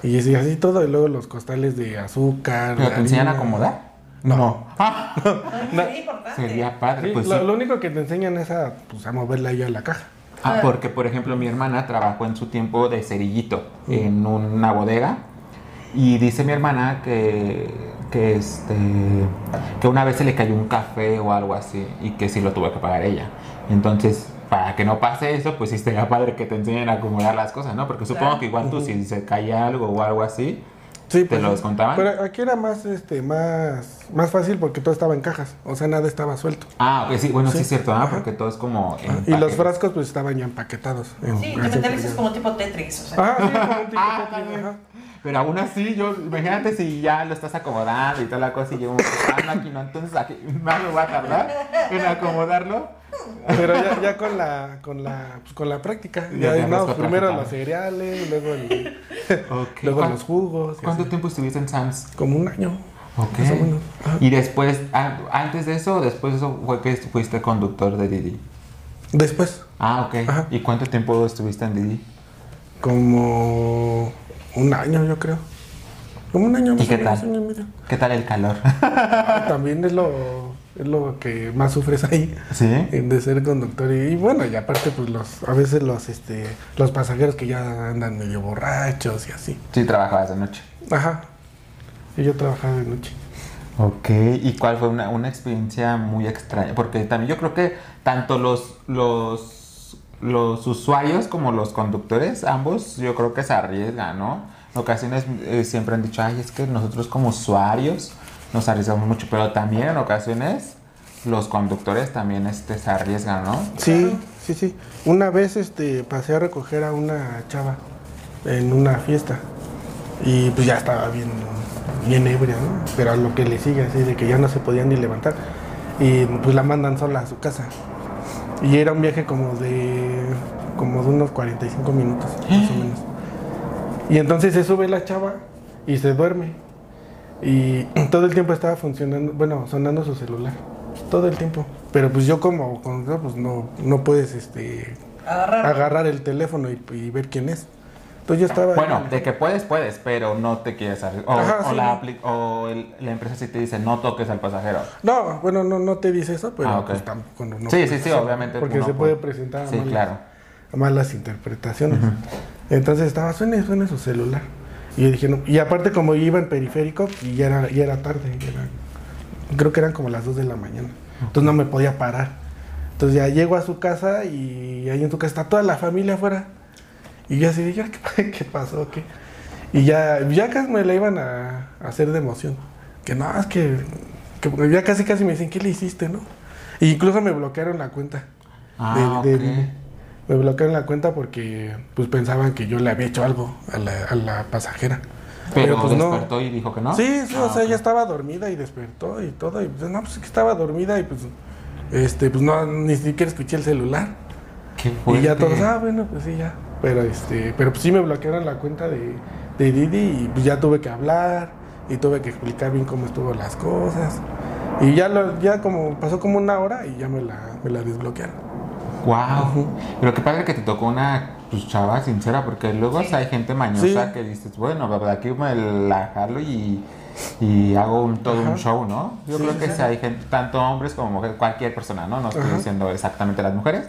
Y así, así todo, y luego los costales de azúcar. ¿Pero te enseñan a acomodar? No. Ah, Ay, sería padre. Sí, pues lo, sí. lo único que te enseñan es a, pues, a moverla ahí a la caja. Ah, porque por ejemplo mi hermana trabajó en su tiempo de cerillito en una bodega y dice mi hermana que, que, este, que una vez se le cayó un café o algo así y que sí lo tuvo que pagar ella. Entonces, para que no pase eso, pues sí estaría padre que te enseñen a acomodar las cosas, ¿no? Porque supongo Claro. que igual tú si se caía algo o algo así, Sí, ¿Te lo descontaban? Pero aquí era más, este, más, más fácil porque todo estaba en cajas, o sea, nada estaba suelto. Ah, sí, bueno, sí, Sí. es cierto, ¿ah? Ajá. Porque todo es como... en Y los frascos pues estaban ya empaquetados. en- Sí, mentalizas ya. como tipo Tetris. O sea, Ajá, sí, como un tipo Ah, Tetris, también. ajá. Pero aún así, yo, imagínate si ya lo estás acomodando y toda la cosa y yo, ah, no, aquí no, entonces aquí más me va a tardar en acomodarlo. Pero ya, ya con la, con la, pues, con la práctica. Ya no, primero los cereales, luego, el- luego ¿Cuán- los jugos. ¿Cuánto así. tiempo estuviste en Sam's? Como un año. Ok. Y después, antes de eso o después de eso fue que fuiste conductor de Didi. Después, Ah, ok. Ajá. ¿Y cuánto tiempo estuviste en Didi? como un año, yo creo. Como un año ¿Y qué tal? año. ¿Qué tal el calor? También es lo, es lo que más sufres ahí. ¿Sí? De ser conductor y, y bueno, y aparte pues los a veces los este los pasajeros que ya andan medio borrachos y así. Sí, trabajabas de noche. Ajá. Y yo trabajaba de noche. Ok, ¿y cuál fue una, una experiencia muy extraña? Porque también yo creo que tanto los, los, los usuarios como los conductores, ambos, yo creo que se arriesgan, ¿no? En ocasiones eh, siempre han dicho, ay, es que nosotros como usuarios nos arriesgamos mucho, pero también en ocasiones los conductores también este, se arriesgan, ¿no? Sí, sí, sí. Una vez este pasé a recoger a una chava en una fiesta y pues ya estaba bien bien ebria, ¿no? Pero a lo que le sigue así de que ya no se podía ni levantar y pues la mandan sola a su casa. Y era un viaje como de como de unos 45 minutos, más o menos. Y entonces se sube la chava y se duerme. Y todo el tiempo estaba funcionando, bueno, sonando su celular. Todo el tiempo. Pero pues yo como conductor, pues no, no puedes este, Agarrar. agarrar el teléfono y, y ver quién es. Entonces yo estaba... Bueno, de que puedes, puedes, pero no te quieres arriesgar. O, Ajá, o sí, la, no. o el- la empresa sí te dice, no toques al pasajero. No, bueno, no, no te dice eso, pero Ah, pues tampoco no, Sí, sí, sí, obviamente Porque se puede puede- presentar a malas, claro. a malas interpretaciones. Entonces estaba, suene, suene su celular. Y yo dije, no. Y aparte como iba en periférico, y ya era, ya era tarde. ya era- creo que eran como las 2 de la mañana. Entonces no me podía parar. Entonces ya llego a su casa y ahí en su casa está toda la familia afuera. Y yo así dije, ¿qué, qué pasó? ¿Qué? Y ya, ya casi me la iban a, a hacer de emoción. Que no, es que, que ya casi casi me dicen, ¿qué le hiciste, no? E incluso me bloquearon la cuenta. Ah, de- me bloquearon la cuenta porque pues pensaban que yo le había hecho algo a la, a la pasajera. Pero, pues, no. despertó y dijo que no. Sí, sí, o Ah, sea, ok. ella estaba dormida y despertó y todo. Y pues, no, pues que estaba dormida y pues, este, pues no, ni siquiera escuché el celular. Qué Y ya fuerte. todos, ah, bueno, pues sí, ya. Pero este, pero pues sí me bloquearon la cuenta de, de Didi y pues ya tuve que hablar y tuve que explicar bien cómo estuvo las cosas. Y ya lo, ya como pasó como una hora y ya me la, me la desbloquearon. Wow. Pero qué padre que te tocó una pues, chava sincera, porque luego o sea, hay gente mañosa Sí. que dices, bueno, pues, aquí me la jalo y, y hago un, todo un show, ¿no? Yo Sí, creo que sí. sí hay gente, tanto hombres como mujeres, cualquier persona, ¿no? No estoy Ajá. diciendo exactamente las mujeres,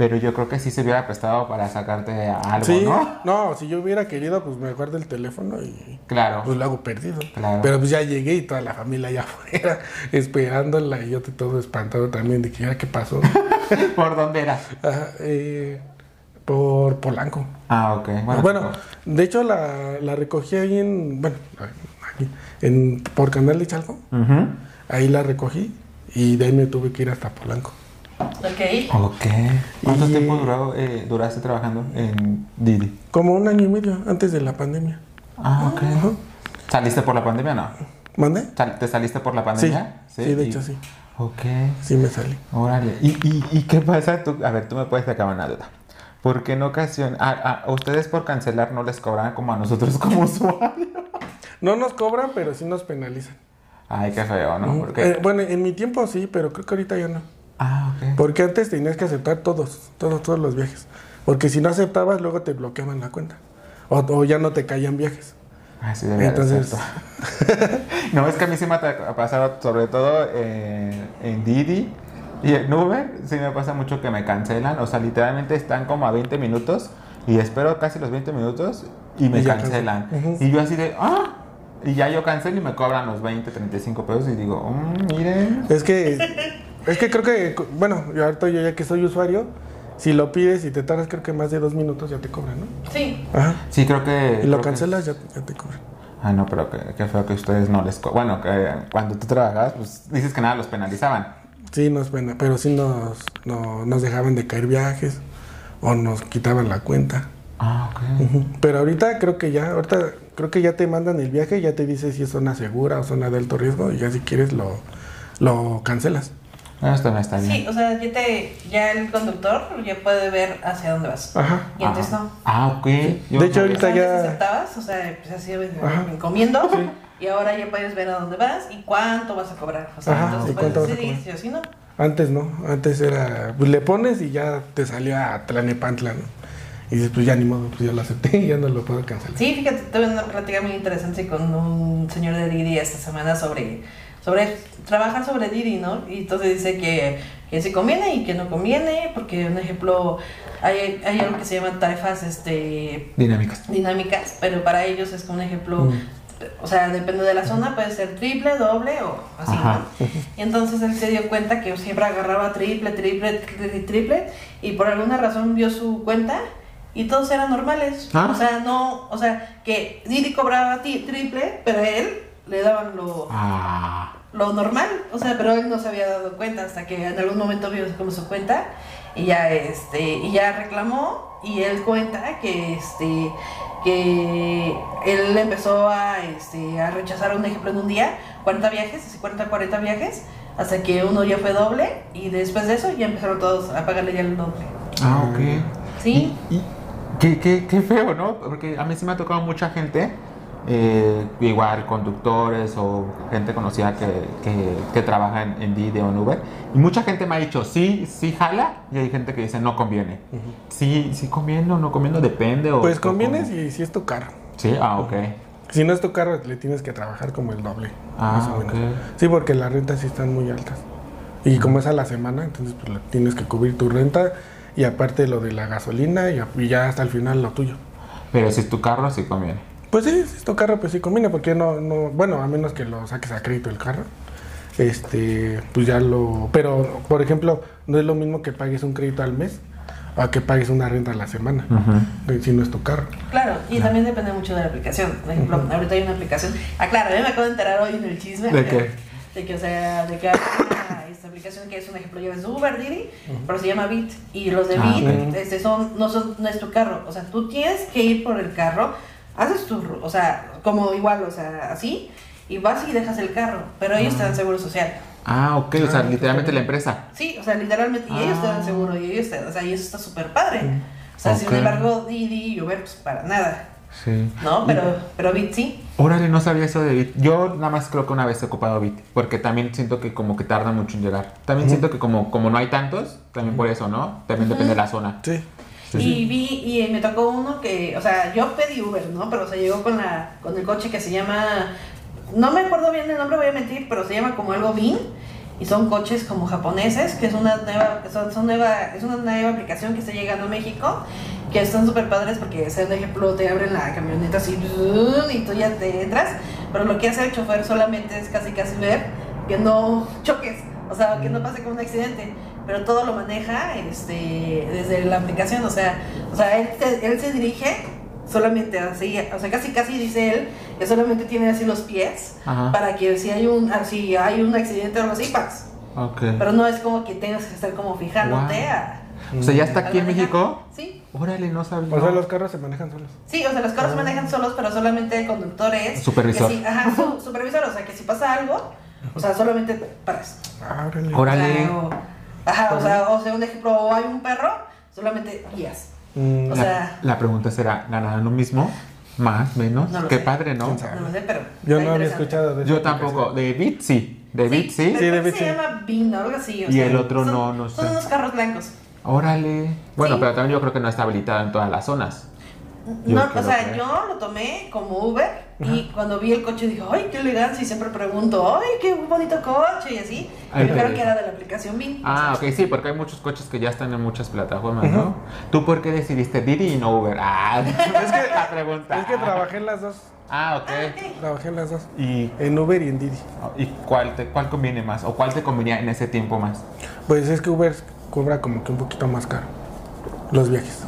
pero yo creo que sí se hubiera prestado para sacarte algo, Sí, ¿no? no, si yo hubiera querido, pues me guardo el teléfono y Claro. pues lo hago perdido. Claro. Pero pues ya llegué y toda la familia allá afuera esperándola y yo todo espantado también de que ya qué pasó. ¿Por dónde era? Ajá, eh, por Polanco. Ah, ok. Bueno, Bueno, de hecho la, la recogí ahí en, bueno, aquí, en, por Canal de Chalco. Ujú. Ahí la recogí y de ahí me tuve que ir hasta Polanco. Ok. Ok. ¿Cuánto Y- tiempo duró, eh, duraste trabajando en Didi? Como un año y medio antes de la pandemia. Ah, ok. ¿Saliste por la pandemia o no? ¿Mande? ¿Te saliste por la Sí, pandemia? sí, de Y- hecho sí. Ok. Sí me salí. Órale. ¿Y, y, y qué pasa? Tú, a ver, tú me puedes sacar una duda. Porque en ocasión, a, a- a ustedes por cancelar no les cobran como a nosotros como usuarios. No nos cobran, pero sí nos penalizan. Ay, qué feo, ¿no? Porque... Eh, bueno, en mi tiempo sí, pero creo que ahorita ya no. Ah, ok. Porque antes tenías que aceptar todos, todos, todos los viajes. Porque si no aceptabas, luego te bloqueaban la cuenta. O, o ya no te caían viajes. Ay, sí, Entonces- no, es que a mí sí me ha pasado, sobre todo eh, en Didi y en Uber, sí me pasa mucho que me cancelan. O sea, literalmente están como a 20 minutos y espero casi los 20 minutos y me Y cancelan. Y yo así de, ah, y ya yo cancelo y me cobran los 20, 35 pesos y digo, "Mm, miren. Es que, es que creo que, bueno, yo ahorita yo ya que soy usuario, si lo pides y te tardas creo que más de dos minutos ya te cobran, ¿no? Sí. Ajá. Sí, creo que... Y lo que- cancelas, ya, ya te cobran. Ah, no, pero qué, qué feo que ustedes no les... co- Bueno, que cuando tú trabajabas, pues dices que nada, los penalizaban. Sí, nos pena, pero sí nos, no- nos dejaban de caer viajes o nos quitaban la cuenta. Ah, ok. Pero ahorita creo que ya, ahorita creo que ya te mandan el viaje, ya te dice si es zona segura o zona de alto riesgo y ya si quieres lo, lo cancelas. Bueno, esto no está bien. Sí, o sea, ya, te, ya el conductor ya puede ver hacia dónde vas. Ajá. Y antes no. Ah, ok. Yo- De hecho, ahorita ya- aceptabas, o sea, pues así Ajá. comiendo. Sí. Y ahora ya puedes ver a dónde vas y cuánto vas a cobrar. O sea, Ajá, entonces y puedes decidir si o si no. Antes no, antes era, pues le pones y ya te salía a Tlanepantla, ¿no? Y dices, pues ya ni modo, pues ya lo acepté y ya no lo puedo cancelar. Sí, fíjate, tuve una plática muy interesante con un señor de Didi esta semana sobre, sobre trabajar sobre Didi, ¿no? Y entonces dice que, que sí conviene y que no conviene, porque un ejemplo, hay, hay algo que se llama tarifas este, Dinámicas. dinámicas, pero para ellos es como un ejemplo, Mm. o sea, depende de la zona, puede ser triple, doble o así, Ajá. ¿no? Y entonces él se dio cuenta que siempre agarraba triple, triple, triple, triple, y por alguna razón vio su cuenta y todos eran normales. Ah. O sea, no, o sea, que Didi cobraba triple, pero él le daban lo, Ah. lo normal, o sea, pero él no se había dado cuenta hasta que en algún momento vio como su cuenta y ya este y ya reclamó y él cuenta que este que él empezó a este a rechazar un ejemplo en un día 40 viajes, así 40 40 viajes hasta que uno ya fue doble y después de eso ya empezaron todos a pagarle ya el doble. Ah, ok. Sí. Y, y qué, qué, qué feo, ¿no? Porque a mí sí me ha tocado mucha gente, eh, igual conductores o gente conocida que, que, que trabaja en, en Didi o en Uber. Y mucha gente me ha dicho, sí, sí jala, y hay gente que dice, no conviene. Sí, sí conviene o no conviene, depende. O, Pues conviene si, si es tu carro. Sí, ah, ok. Si no es tu carro, le tienes que trabajar como el doble. Ah, más o menos. ok. Sí, porque las rentas sí están muy altas. Y como es a la semana, entonces pues tienes que cubrir tu renta y aparte lo de la gasolina y, y ya hasta el final lo tuyo. Pero si es tu carro, sí conviene. Pues sí, si es tu carro, pues sí conviene, porque no, no, bueno, a menos que lo saques a crédito el carro. Este, pues ya lo. Pero, por ejemplo, no es lo mismo que pagues un crédito al mes a que pagues una renta a la semana. Ujú. Si no es tu carro. Claro, y también depende mucho de la aplicación. Por ejemplo, ahorita hay una aplicación. Ah, claro, yo me acabo de enterar hoy en el chisme. ¿De qué? De que, o sea, de que hay una, esta aplicación que es un ejemplo, ya ves Uber, Didi, pero se llama Bit. Y los de Ah, Bit este, son, no, son, no es tu carro. O sea, tú tienes que ir por el carro, haces tu, o sea, como igual, o sea, así, y vas y dejas el carro. Pero ellos te dan seguro social. Ah, ok, o sea, Ah, literalmente la empresa. Sí, o sea, literalmente, y ellos te dan Ah. seguro, y ellos te, o sea, y eso está súper padre. O sea, sin Ok. embargo, Didi y Uber, pues para nada. Sí. No, pero, pero Bit sí. Órale, no sabía eso de Bit. Yo nada más creo que una vez he ocupado Bit, porque también siento que como que tarda mucho en llegar. También siento que como, como no hay tantos, también por eso, ¿no? También depende de la zona. Sí. Y vi, y me tocó uno que, o sea, yo pedí Uber, ¿no? Pero se llegó con la, con el coche que se llama, no me acuerdo bien el nombre, voy a mentir, pero se llama como algo Bean. Y son coches como japoneses, que es una nueva, son, son nueva, es una nueva aplicación que está llegando a México, que están súper padres porque, o sea, de ejemplo, te abren la camioneta así, y tú ya te entras, pero lo que hace el chofer solamente es casi casi ver que no choques, o sea, que no pase como un accidente, pero todo lo maneja este, desde la aplicación, o sea, o sea él, se- él se dirige solamente así, o sea, casi casi dice él que solamente tiene así los pies Ajá. para que si hay un ah, si hay un accidente o algo así, pas. Ok. Pero no es como que tengas que estar como fijándote Wow. a, O sea, ya está aquí en manejar. México. Sí. Órale, no sabía. O sea, los carros se manejan solos. Sí, o sea, los carros manejan solos, pero solamente el conductor es... Supervisor. que si- ajá, su- supervisor, o sea, que si pasa algo, o sea, solamente paras. Ah, órale. Órale. O sea, o- ajá, o sea, o sea, un ejemplo, o hay un perro, solamente guías. Mm, O la, sea- la pregunta será, ¿ganarán lo mismo? ¿Más? ¿Menos? No Qué sé. padre, ¿no? No lo sé, pero... Yo no había escuchado de Yo tampoco. De Bit, sí. De Bit, sí. de Bit, que sí. se llama Bean o algo así. o Y sea, el otro son- no, no sé. Son unos carros blancos. Órale. Bueno, Sí. pero también yo creo que no está habilitado en todas las zonas. Yo No, o sea, que- yo lo tomé como Uber y cuando vi el coche dije, ay, qué elegancia y siempre pregunto, ay, qué bonito coche y así. Ay, Pero pero- que era de la aplicación Bean. Ah, ok, sí, porque hay muchos coches que ya están en muchas plataformas, ¿no? ¿Tú por qué decidiste Didi y no Uber? Ah, es que la pregunta. Es que trabajé en las dos. Ah, ok. ok. Trabajé en las dos. ¿Y, En Uber y en Didi. y cuál, te, cuál conviene más? ¿O cuál te convenía en ese tiempo más? Pues es que Uber cobra como que un poquito más caro los viajes.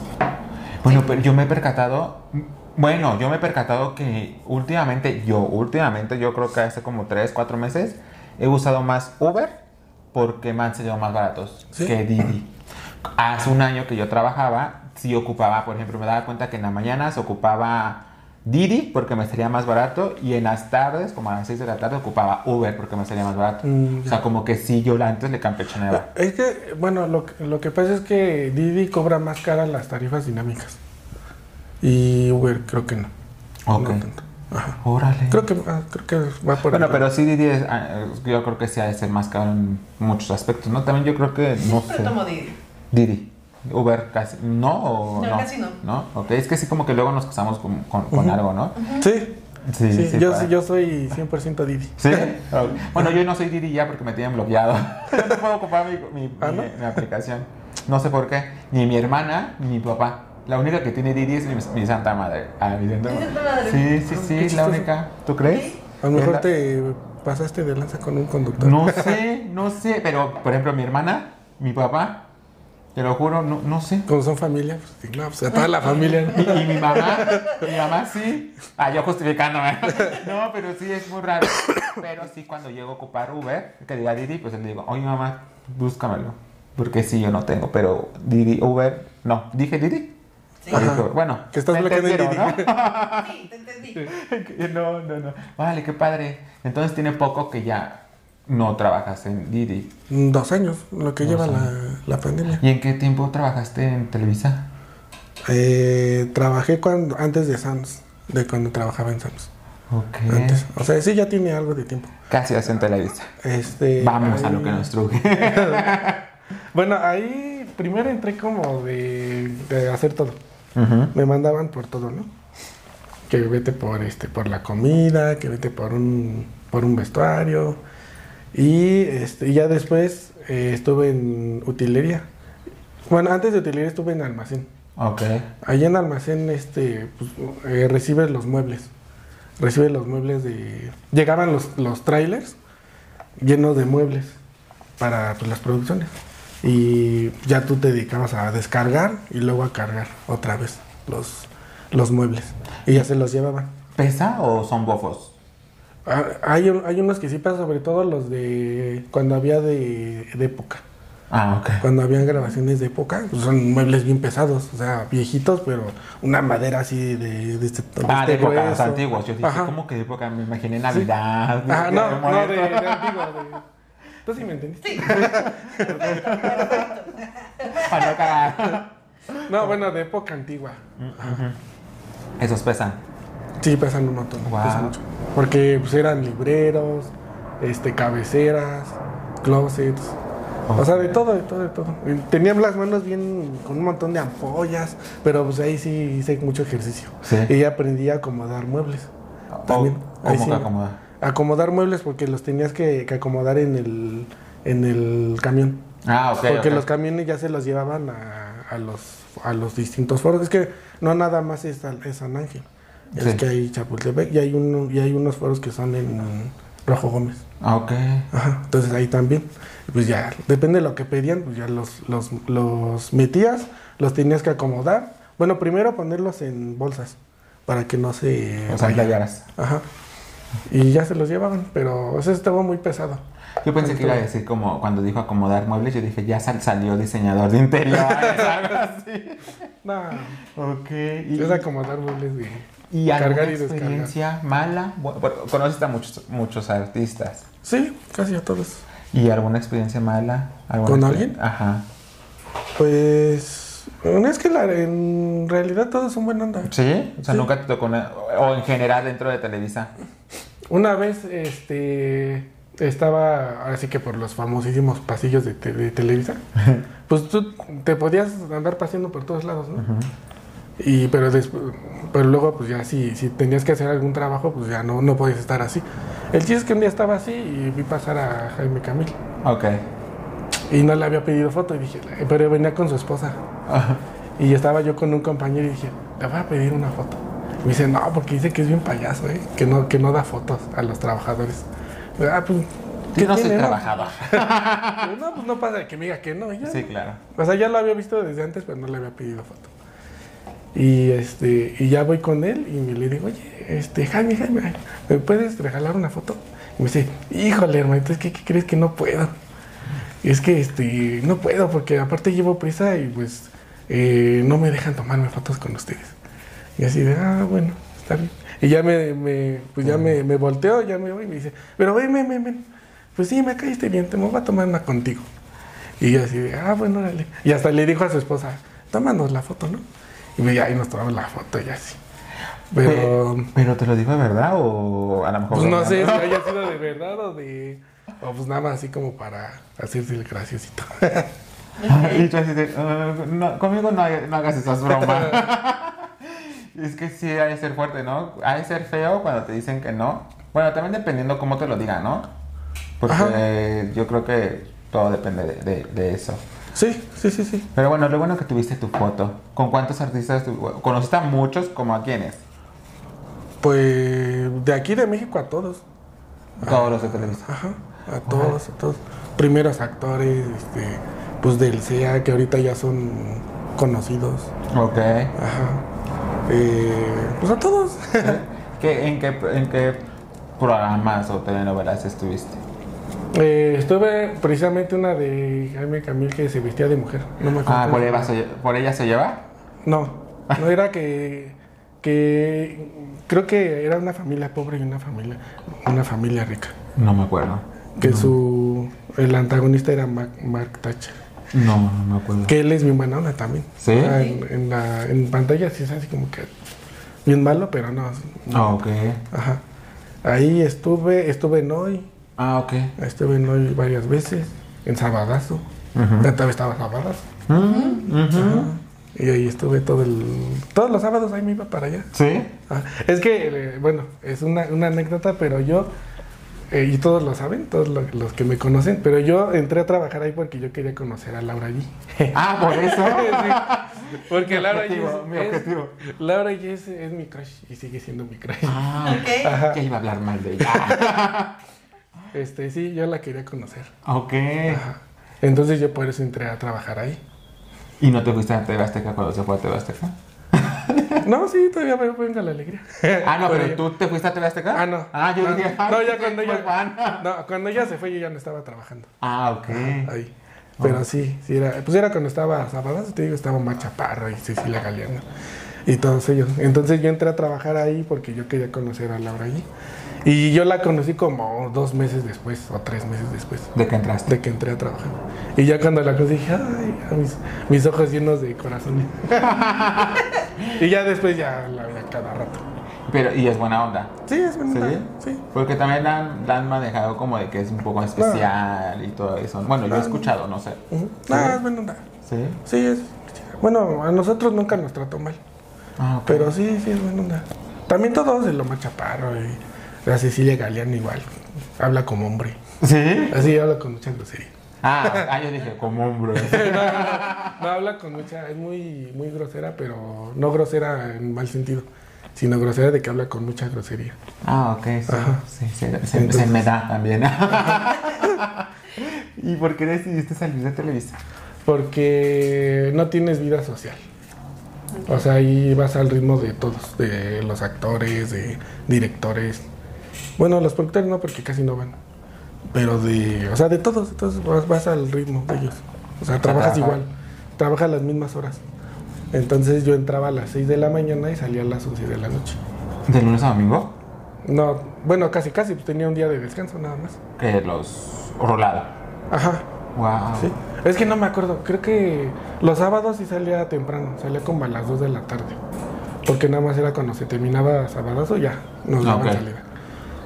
Bueno, pero yo me he percatado, bueno, yo me he percatado que últimamente, yo, últimamente, yo creo que hace como 3, 4 meses, he usado más Uber porque me han salido más baratos ¿Sí? que Didi. Hace un año que yo trabajaba, sí ocupaba, por ejemplo, me daba cuenta que en la mañana se ocupaba Didi porque me salía más barato y en las tardes, como a las 6 de la tarde, ocupaba Uber porque me salía más barato. Mm, o sea, como que sí, yo antes le campechaneaba. Es que, bueno, lo, que- lo que pasa es que Didi cobra más caras las tarifas dinámicas. Y Uber creo que no. Ok. No tanto. Órale. Creo que, ah, creo que va por Bueno, ahí. pero sí Didi es, ah, yo creo que sí ha de ser más caro en muchos aspectos, ¿no? También yo creo que, no Siempre sé. tomo Didi. Didi. Uber casi, ¿no? O No, casi no. ¿No? Ok, es que sí como que luego nos casamos con, con, con algo, ¿no? Sí, Sí, sí, sí, yo, para- sí, yo soy 100% Didi. ¿Sí? Bueno, yo no soy Didi ya porque me tienen bloqueado. no puedo ocupar mi, mi- ¿Ah, mi- no? mi aplicación. No sé por qué. Ni mi hermana, ni mi papá. La única que tiene Didi es mi, mi santa madre. Ah, mi santa madre. Sí, sí, qué sí, la única. ¿Tú crees? A lo mejor la- te pasaste de lanza con un conductor. No sé, no sé. Pero, por ejemplo, mi hermana, mi papá, te lo juro, no, no sé. Como son familia, pues, sí, no, pues a toda la familia. Y, y mi mamá, mi mamá sí. Ah, yo justificándome. No, pero sí es muy raro. Pero sí, cuando llego a ocupar Uber, que diga Didi, pues le digo, oye mamá, búscamelo. Porque sí, yo no tengo, pero Didi, Uber, no. ¿Dije Didi? Sí. Bueno, Que estás en entendieron, Didi. ¿no? Sí, te entendí. No, no, no. Vale, qué padre. Entonces tiene poco que ya no trabajas en Didi. Dos años, lo que Dos lleva la, pandemia. ¿Y en qué tiempo trabajaste en Televisa? Eh, trabajé cuando, antes de Sams, de cuando trabajaba en Sams. Ok. Antes. O sea, sí, ya tiene algo de tiempo. Casi en Televisa. Este, Vamos a lo que nos truje. Bueno, ahí primero entré como de, de hacer todo. Me mandaban por todo, ¿no? Que vete por este, por la comida, que vete por un, por un vestuario. Y este, y ya después eh, estuve en utilería. Bueno, antes de utilería estuve en almacén. Ok. Allí en almacén este, pues, eh, recibes los muebles. Recibes los muebles de... Llegaban los, los trailers llenos de muebles para pues, las producciones. Y ya tú te dedicabas a descargar y luego a cargar otra vez los, los muebles. Y ya se los llevaban. ¿Pesa o son bofos? Ah, Hay, hay unos que sí pasan, sobre todo los de cuando había de, de época. Ah, ok. Cuando habían grabaciones de época, pues son muebles bien pesados, o sea, viejitos, pero una madera así de, de este, Ah, de este épocas grueso. antiguas. Yo dije, Ajá. ¿cómo que de época? Me imaginé Navidad. Ajá, Día no, de no, de, de antiguo. Tú sí me entendiste. Sí. Para no cagar. No, bueno, de época antigua. Esos pesan. Sí, pesan un montón. Guau. pesan mucho. Porque pues, eran libreros, este, cabeceras, closets. O sea, de todo, de todo, de todo. Y Tenía las manos bien con un montón de ampollas, pero pues ahí sí hice mucho ejercicio. Sí. Y aprendí a acomodar muebles. También. ¿Cómo sí. que? Acomodar muebles porque los tenías que, que acomodar en el, en el camión. Ah, ok. porque los camiones ya se los llevaban a, a los, a los distintos foros. Es que no nada más es, San- es San Ángel. Es Sí. que hay Chapultepec y hay, uno, y hay unos foros que son en Rojo Gómez. Ah, ok. Ajá, entonces ahí también. Pues ya, depende de lo que pedían, pues ya los, los, los metías, los tenías que acomodar. Bueno, primero ponerlos en bolsas para que no se O sea. Ajá. Y ya se los llevaban, pero eso estaba muy pesado. Yo pensé que iba a decir como cuando dijo acomodar muebles, yo dije, ya sal- salió diseñador de interiores, algo así. No, Ok. Y, es acomodar muebles de ¿y alguna cargar y descargar. experiencia mala? Bueno, conoces a muchos, muchos artistas. Sí, casi a todos. ¿Y alguna experiencia mala? ¿Alguna ¿Con alguien? Ajá. Pues, no es que la, en realidad todos son buena onda. ¿Sí? O sea, Sí. nunca te tocó una... O en general dentro de Televisa. Una vez, este, estaba, así que por los famosísimos pasillos de, te- de Televisa, pues tú te podías andar paseando por todos lados, ¿no? Y, pero después, pero luego, pues ya si, si tenías que hacer algún trabajo, pues ya no, no podías estar así. El chiste es que un día estaba así y vi pasar a Jaime Camil. Ok. Y no le había pedido foto y dije, pero venía con su esposa. Y estaba yo con un compañero y dije, le voy a pedir una foto. Me dice, no, porque dice que es bien payaso, ¿eh? que, no, que no da fotos a los trabajadores. Ah, pues, Yo no soy tiene, trabajador. Digo, No, pues no pasa que me diga que no. ya. Sí, claro. O sea, ya lo había visto desde antes, pero no le había pedido foto. Y este, y ya voy con él y me le digo, oye, este, Jaime, Jaime, ¿me puedes regalar una foto? Y me dice, híjole, hermanito, es que ¿qué crees que no puedo? Es que este, no puedo, porque aparte llevo prisa y pues eh, no me dejan tomarme fotos con ustedes. Y así de, ah, bueno, está bien. Y ya me, me pues ya me, me volteo, ya me voy y me dice, pero ven, ven, ven, ven. Pues sí, me caíste bien, te me voy a tomar una contigo. Y yo así de, ah, bueno, órale. Y hasta le dijo a su esposa, tómanos la foto, ¿no? Y me- ahí nos tomamos la foto y así. Pero, Pe- ¿Pero te lo dijo de verdad o a lo mejor... pues no sé si haya sido de verdad o de. O pues nada más así como para hacerse el graciosito. Y tú así de, "Ah, no, conmigo no, hay- no hagas esas bromas. es que sí, ha de ser fuerte, ¿no? Ha de ser feo cuando te dicen que no. Bueno, también dependiendo cómo te lo digan, ¿no? Porque yo creo que todo depende de, de- de eso. Sí, sí, sí, sí. Pero bueno, lo bueno que tuviste tu foto. ¿Con cuántos artistas? tu- ¿Conociste a muchos? ¿Como a quiénes? Pues de aquí de México a todos. Todos los de Televisa. Ajá, a todos, a todos. Primeros actores, este, pues del CEA, que ahorita ya son conocidos. Ok. Ajá. Eh, pues a todos. ¿Qué, en, qué, ¿En qué programas o telenovelas estuviste? Eh, estuve precisamente una de Jaime Camil que se vestía de mujer. No me acuerdo. Ah, ¿por ella, se, ¿por ella se lleva? No, no era que, que creo que era una familia pobre y una familia, una familia rica. No me acuerdo. Que su el antagonista era Mark, Mark Thatcher. No, no me acuerdo. Que él es bien buena onda también. ¿Sí? En, en la, en pantalla sí es así como que bien malo, pero no. no. Ah, ok. Ajá. Ahí estuve, estuve en hoy, Ah, ok. estuve en hoy varias veces, en Sabadazo. Ya también estaba Sabadazo. Mm, ujú. Y ahí estuve todo el, todos los sábados, ahí me iba para allá. ¿Sí? Ah, es que, eh, bueno, es una, una anécdota, pero yo, eh, y todos lo saben, todos lo- los que me conocen, pero yo entré a trabajar ahí porque yo quería conocer a Laura G. Ah, por eso. Sí, porque Mi Laura G es, mi es-. Laura G es, es mi crush y sigue siendo mi crush. Ah, Ok. Ajá. ya iba a hablar mal de ella. Este, sí, yo la quería conocer. ok. Ajá. Entonces yo por eso entré a trabajar ahí. ¿Y no te fuiste a TV Azteca cuando se fue a TV Azteca? No, sí, todavía me venga la alegría. Ah, no, pero tú te fuiste a TV Azteca. Ah, no. Ah, yo no, dije, no, ya cuando ella, no, cuando ella se fue yo ya no estaba trabajando. Ah, ok. ahí. Pero sí, sí era, pues era cuando estaba Sabadas, te digo, estaba Omar Chaparro y Cecilia Galeano y todos ellos. Entonces yo entré a trabajar ahí porque yo quería conocer a Laura allí. Y yo la conocí como dos meses después o tres meses después ¿De qué entraste? de que entré a trabajar. Y ya cuando la conocí dije, ay, a mis, mis ojos llenos de corazones. y ya después ya la veía cada rato. Pero, y es buena onda. Sí, es verdad. ¿Sí? Sí. Porque también la han, la han manejado como de que es un poco especial y todo eso. Bueno, yo he escuchado, no sé. Ujú. No, es buena onda. ¿Sí? Sí, es. Bueno, a nosotros nunca nos trató mal. Ah. Pero sí, sí, es buena onda. También todos, el Omar Chaparro y la Cecilia Galeano igual. Habla como hombre. ¿Sí? Así habla con mucha grosería. Ah, ah, yo dije, como hombre. No habla con mucha, es muy, muy grosera, pero no grosera en mal sentido, sino grosera de que habla con mucha grosería. Ah, ok, sí. Sí, sí, se, me da también. ¿Y por qué decidiste salir de Televisa? Porque no tienes vida social. O sea, ahí vas al ritmo de todos, de los actores, de directores. Bueno, los productores no, porque casi no van. Pero de, o sea, de todos, entonces vas, vas al ritmo de ellos. O sea, trabajas igual, trabajas las mismas horas. Entonces yo entraba a las 6 de la mañana y salía a las 11 de la noche. ¿De lunes a domingo? No, bueno, casi, casi, pues tenía un día de descanso nada más. Que los rolado. Ajá, Wow. sí. Es que no me acuerdo, creo que los sábados sí salía temprano, salía como a las 2 de la tarde. Porque nada más era cuando se terminaba sabadazo, ya, nos daban Ok. salida.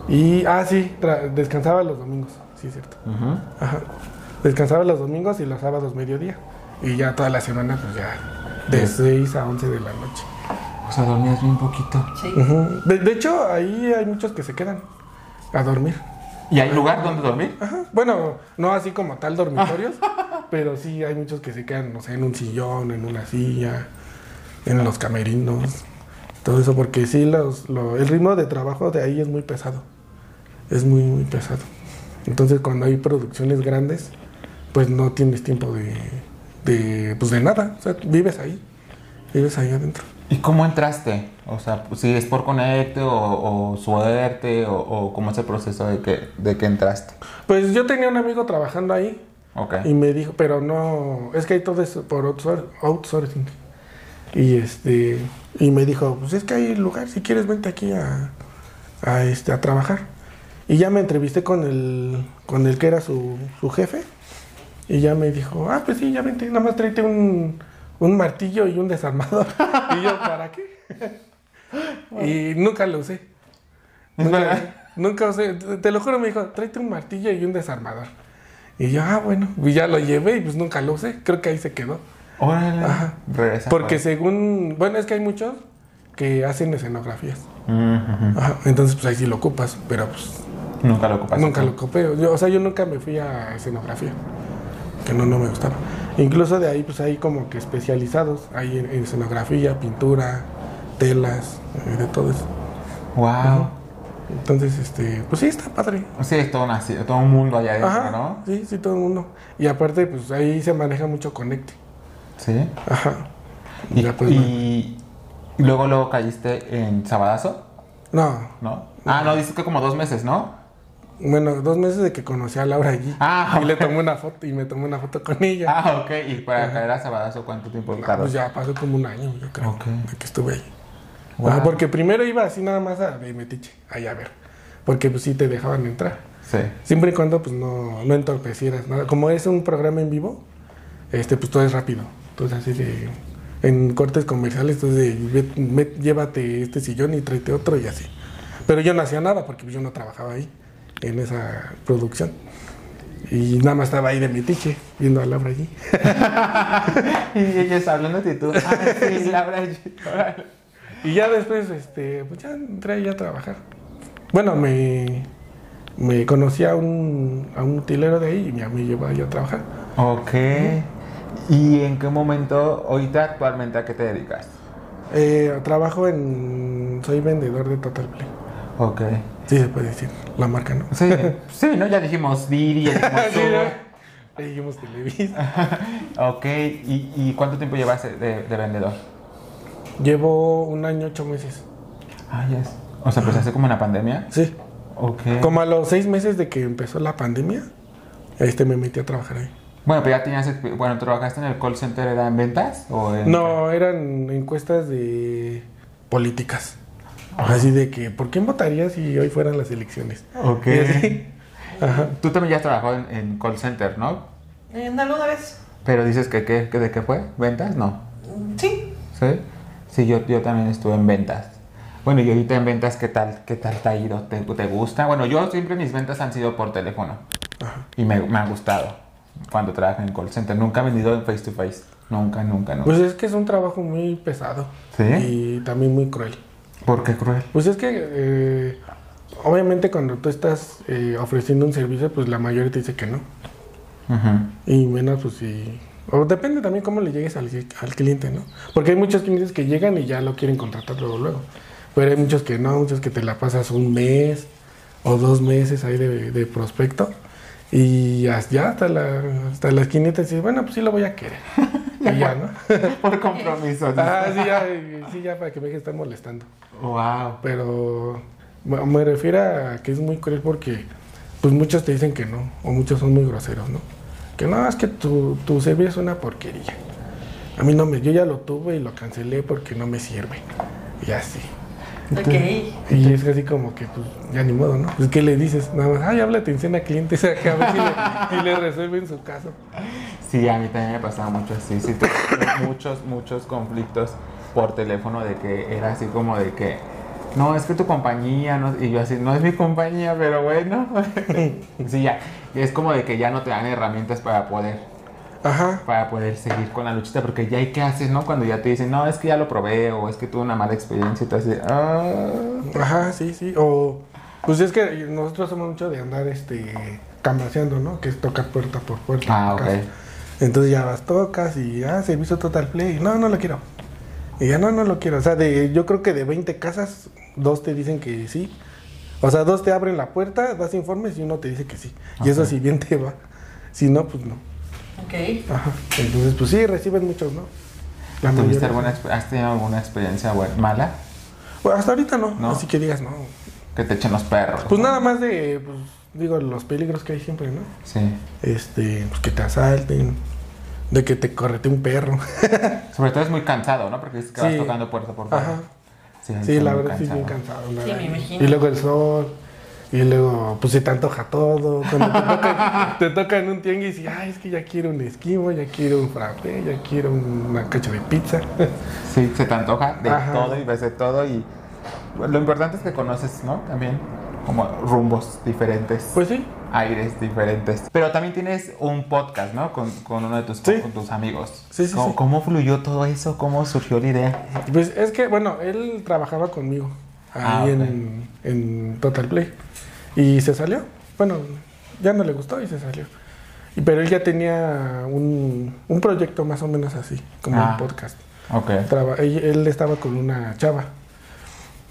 Y, ah, sí, tra- descansaba los domingos, sí, es cierto. Ujú. Ajá. Descansaba los domingos y los sábados mediodía. Y ya toda la semana, pues ya, de Sí. 6 a 11 de la noche. O sea, dormías bien poquito. Sí. De, de hecho, ahí hay muchos que se quedan a dormir. ¿Y hay lugar donde dormir? Ajá. Bueno, no así como tal dormitorios, pero sí hay muchos que se quedan, no sé, en un sillón, en una silla, en los camerinos, todo eso, porque sí, los, lo- el ritmo de trabajo de ahí es muy pesado, es muy, muy pesado. Entonces cuando hay producciones grandes, pues no tienes tiempo de, de, pues de nada, o sea, vives ahí, vives ahí adentro. ¿Y cómo entraste? O sea, si es por conecte o, o suerte o, o cómo es el proceso de que, de que entraste. Pues yo tenía un amigo trabajando ahí, Ok. Y me dijo, pero no, es que hay todo eso por outsour- outsourcing. Y este, y me dijo, pues es que hay lugar, si quieres vente aquí a, a, este, a trabajar. Y ya me entrevisté con el, con el que era su, su jefe. Y ya me dijo, ah, pues sí, ya vente, nada más tráete un, un martillo y un desarmador. y yo, ¿para qué? Y nunca lo usé. Nunca, nunca usé. Te lo juro, me dijo, tráete un martillo y un desarmador. Y yo, ah, bueno. Y ya lo llevé y pues nunca lo usé. Creo que ahí se quedó. Órale. Ajá. Regresa. Porque pues. según. Bueno, es que hay muchos que hacen escenografías. Ujú. Ajá. Entonces, pues ahí sí lo ocupas. Pero pues Nunca lo ocupaste. nunca lo ocupé. Yo- o sea, yo nunca me fui a escenografía. Que no, no me gustaba. Incluso de ahí, pues hay como que especializados. Hay en, en escenografía, pintura, telas, eh, de todo eso. Wow. Entonces, este, pues sí, está padre. Sí, es todo, una- todo un mundo allá adentro, Ajá, ¿no? sí, sí, todo el mundo. Y aparte, pues ahí se maneja mucho conecte. Sí. Ajá. Y, Ya, pues, y- y luego, luego caíste en Sabadazo, No, ¿no? Ah, no, dices que como dos meses, ¿no? Bueno, dos meses de que conocí a Laura allí. Ah, y le tomé una foto y me tomé una foto con ella. Ah, ok. ¿Y para caer a Sabadazo cuánto tiempo No, tardó? pues ya pasó como un año, yo creo, de que estuve ahí. Wow. Ajá, porque primero iba así nada más a de metiche, ahí a ver. Porque pues sí te dejaban entrar. Sí. Siempre y cuando pues no, no entorpecieras nada. Como es un programa en vivo, este pues todo es rápido. Entonces así de en cortes comerciales, entonces de, "Ve- ve- llévate este sillón y tráete otro y así. Pero yo no hacía nada porque pues, yo no trabajaba ahí en esa producción. Y nada más estaba ahí de metiche, viendo a Laura allí. Y hablando de tú. Ah, sí, Laura. órale. Y ya después, este, pues ya entré ahí a trabajar. Bueno, me, me conocí a un, a un utilero de ahí y ya me llevó ahí a trabajar. Ok. ¿Y en qué momento, ahorita actualmente, a qué te dedicas? Eh, trabajo en. Soy vendedor de Total Play. Ok. Sí, se puede decir. La marca, ¿no? Sí, sí, ¿no? Ya dijimos Didi, ya dijimos Sí. Ahí dijimos Televisa. Ok. ¿Y, y cuánto tiempo llevas de, de vendedor? Llevo un año, ocho meses. Ah, ya es. O sea, empezaste como en la pandemia. Sí. Ok. Como a los seis meses de que empezó la pandemia, este me metí a trabajar ahí. Bueno, pero ya tenías. Bueno, ¿trabajaste en el call center? ¿Era en ventas? O en... No, eran encuestas de políticas. Así de que, ¿por quién votarías si hoy fueran las elecciones? Ok. Y así. Ajá. Tú también ya has trabajado en, en call center, ¿no? ¿En alguna vez? Pero dices que, que, que de qué fue? ¿Ventas? No. Sí. ¿Sí? Sí, yo, yo también estuve en ventas. Bueno, y ahorita en ventas, ¿qué tal, qué tal te ha ido? ¿Te, te gusta? Bueno, yo siempre mis ventas han sido por teléfono. Y me, me ha gustado cuando trabajo en call center. Nunca he vendido en face to face. Nunca, nunca, nunca. Pues es que es un trabajo muy pesado. ¿Sí? Y también muy cruel. ¿Por qué cruel? Pues es que, eh, obviamente, cuando tú estás eh, ofreciendo un servicio, pues la mayoría te dice que no. Y menos, pues si. O depende también cómo le llegues al, al cliente, ¿no? Porque hay muchos clientes que llegan y ya lo quieren contratar luego, luego. Pero hay muchos que no, muchos que te la pasas un mes o dos meses ahí de, de prospecto. Y ya hasta la, hasta la esquinita dices, bueno, pues sí lo voy a querer. y ya, ¿no? Por compromiso. ah, sí, ya, sí, ya para que me deje de estar molestando. Wow. Pero me me refiero a que es muy cruel porque pues muchos te dicen que no, o muchos son muy groseros, ¿no? Que no, es que tu, tu servicio es una porquería. A mí no me, yo ya lo tuve y lo cancelé porque no me sirve. Y así. Y es así como que, pues, ya ni modo, ¿no? Pues, ¿qué le dices? Nada más, ay, habla atención a clientes acá, a ver si le, le resuelven su caso. Sí, a mí también me pasaba mucho así. Sí, muchos, muchos conflictos por teléfono de que era así como de que, no, es que tu compañía, no, y yo así, no es mi compañía, pero bueno. sí, ya. Y es como de que ya no te dan herramientas para poder, Ajá. para poder seguir con la luchita, porque ya hay que hacer, ¿no? Cuando ya te dicen, no, es que ya lo probé, o es que tuve una mala experiencia, y tú así, ah. Ajá, sí, sí. O, pues es que nosotros somos mucho de andar, este, cambaseando, ¿no? Que es tocar puerta por puerta. Ah, ok. casa. Entonces ya vas, tocas y, ah, servicio Total Play. No, no lo quiero. Y ya no, no lo quiero. O sea, de, yo creo que de 20 casas, dos te dicen que sí. O sea, dos te abren la puerta, das informes y uno te dice que sí. Y eso si bien te va. Si no, pues no. Ok. Ajá. Entonces, pues sí, reciben muchos, ¿no? La ¿Tuviste alguna, ¿Has tenido alguna experiencia buena, mala? Bueno, hasta ahorita no. ¿No? Así que digas, no. Que te echen los perros. Pues nada más de, pues, digo, los peligros que hay siempre, ¿no? Sí. Este, pues que te asalten, de que te correte un perro. Sobre todo es muy cansado, ¿no? Porque dices que vas tocando puerta por puerta. Ajá. Sí, Sí, es la muy verdad sí es bien cansado. Sí, me imagino. Y luego el sol. Y luego, pues se te antoja todo. Cuando te toca, te toca en un tianguis y, ay, es que ya quiero un esquivo, ya quiero un frappé, ya quiero una cacha de pizza. Sí, se te antoja de Ajá. todo y ves de todo y lo importante es que conoces, ¿no? También como rumbos diferentes, Pues sí, aires diferentes. Pero también tienes un podcast, ¿no? Con, con uno de tus, Sí. con tus amigos. Sí, sí, ¿Cómo, sí. cómo fluyó todo eso? ¿Cómo surgió la idea? Pues es que, bueno, él trabajaba conmigo ahí Ah, ok. en, en Total Play. Y se salió. Bueno, ya no le gustó y se salió. Pero él ya tenía un, un proyecto más o menos así, como Ah. un podcast. Ok. Traba- él, él estaba con una chava.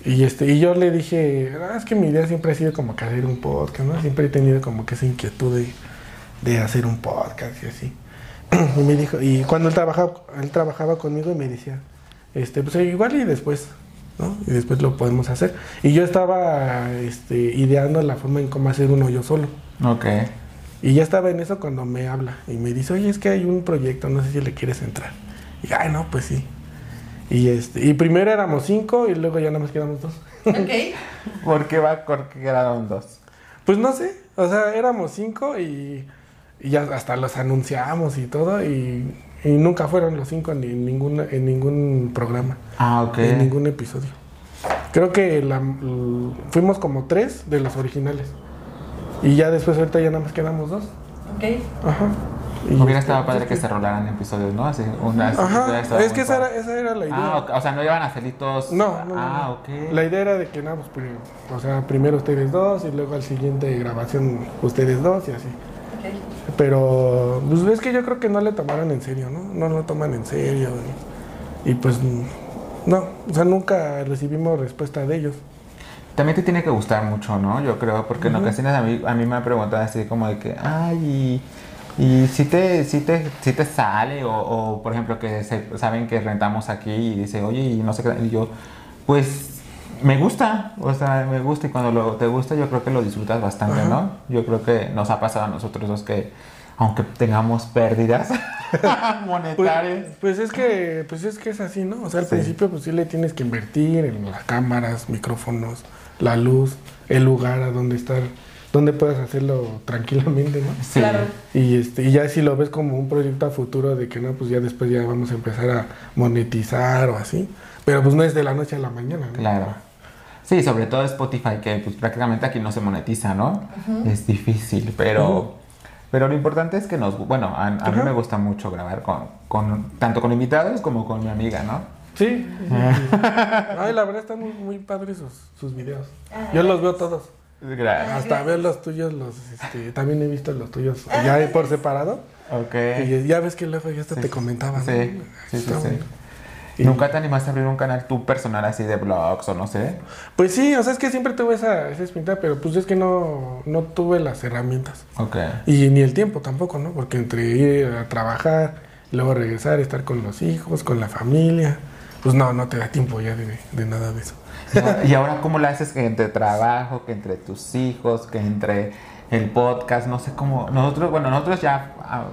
Y, este, y yo le dije, "Ah, es que mi idea siempre ha sido como que hacer un podcast, ¿no? Siempre he tenido como que esa inquietud de, de hacer un podcast y así. Y me dijo, y cuando él trabajaba, él trabajaba conmigo y me decía, este, pues igual y después, ¿no? Y después lo podemos hacer. Y yo estaba este, ideando la forma en cómo hacer uno yo solo. Ok. Y ya estaba en eso cuando me habla y me dice, oye, es que hay un proyecto, no sé si le quieres entrar. Y ay, no, pues sí. Y este, y primero éramos cinco y luego ya nada más quedamos dos. Ok. ¿Por qué va? Porque quedaron dos. Pues no sé, o sea, éramos cinco y, y ya hasta los anunciamos y todo y, y nunca fueron los cinco ni en ningún, en ningún programa, Ah, ok. en ningún episodio. Creo que la- fuimos como tres de los originales. Y ya después ahorita ya nada más quedamos dos. Ok. Ajá. Y Hubiera este, estado padre pues, que se rolaran episodios, ¿no? Así, unas, Ajá, es que esa era, esa era la idea. Ah, ok. o sea, no iban a salir todos. No, no, Ah, no. ok. La idea era de que, nada, pues, pri- o sea, primero ustedes dos y luego al siguiente grabación ustedes dos y así. Ok. Pero, pues es que yo creo que no le tomaron en serio, ¿no? No lo toman en serio. Y, y, pues, no, o sea, nunca recibimos respuesta de ellos. También te tiene que gustar mucho, ¿no? Yo creo, porque en ocasiones a mí, a mí me han preguntado así como de que, ay, y, y si te, si te, si te sale, o, o, por ejemplo que se- saben que rentamos aquí y dice, oye, y no sé qué, y yo, pues me gusta, o sea, me gusta y cuando lo, te gusta yo creo que lo disfrutas bastante, Ajá. ¿no? Yo creo que nos ha pasado a nosotros dos que, aunque tengamos pérdidas Pues, monetarias, pues es que, pues es que es así, ¿no? O sea, al Sí. principio pues sí le tienes que invertir en las cámaras, micrófonos, la luz, el lugar a donde estar, donde puedas hacerlo tranquilamente, ¿no? sí. Claro. Y, este, y ya si lo ves como un proyecto a futuro de que no, pues ya después ya vamos a empezar a monetizar o así. Pero pues no es de la noche a la mañana, ¿no? Claro. Sí, sobre todo Spotify, que pues prácticamente aquí no se monetiza, ¿no? Es difícil, pero, pero lo importante es que nos... Bueno, a, a mí me gusta mucho grabar con, con tanto con invitados como con mi amiga, ¿no? Sí. sí, sí. Ay, la verdad están muy, muy padres sus, sus videos. Yo los veo todos. Gracias. Hasta veo los tuyos, los, este, también he visto los tuyos ya por separado. Ok. Y ya ves que luego ya hasta Sí, te comentaban. Sí, ¿no? sí, sí. ¿Y nunca te animaste a abrir un canal tú personal así de blogs o no sé? Pues sí, o sea, es que siempre tuve esa, esa espinita, pero pues es que no, no tuve las herramientas. Ok. Y ni el tiempo tampoco, ¿no? Porque entre ir a trabajar, luego regresar, estar con los hijos, con la familia, pues no, no te da tiempo ya de, de nada de eso. Y ahora, ¿cómo lo haces que entre trabajo, que entre tus hijos, que entre el podcast? No sé cómo. Nosotros, bueno, nosotros ya a-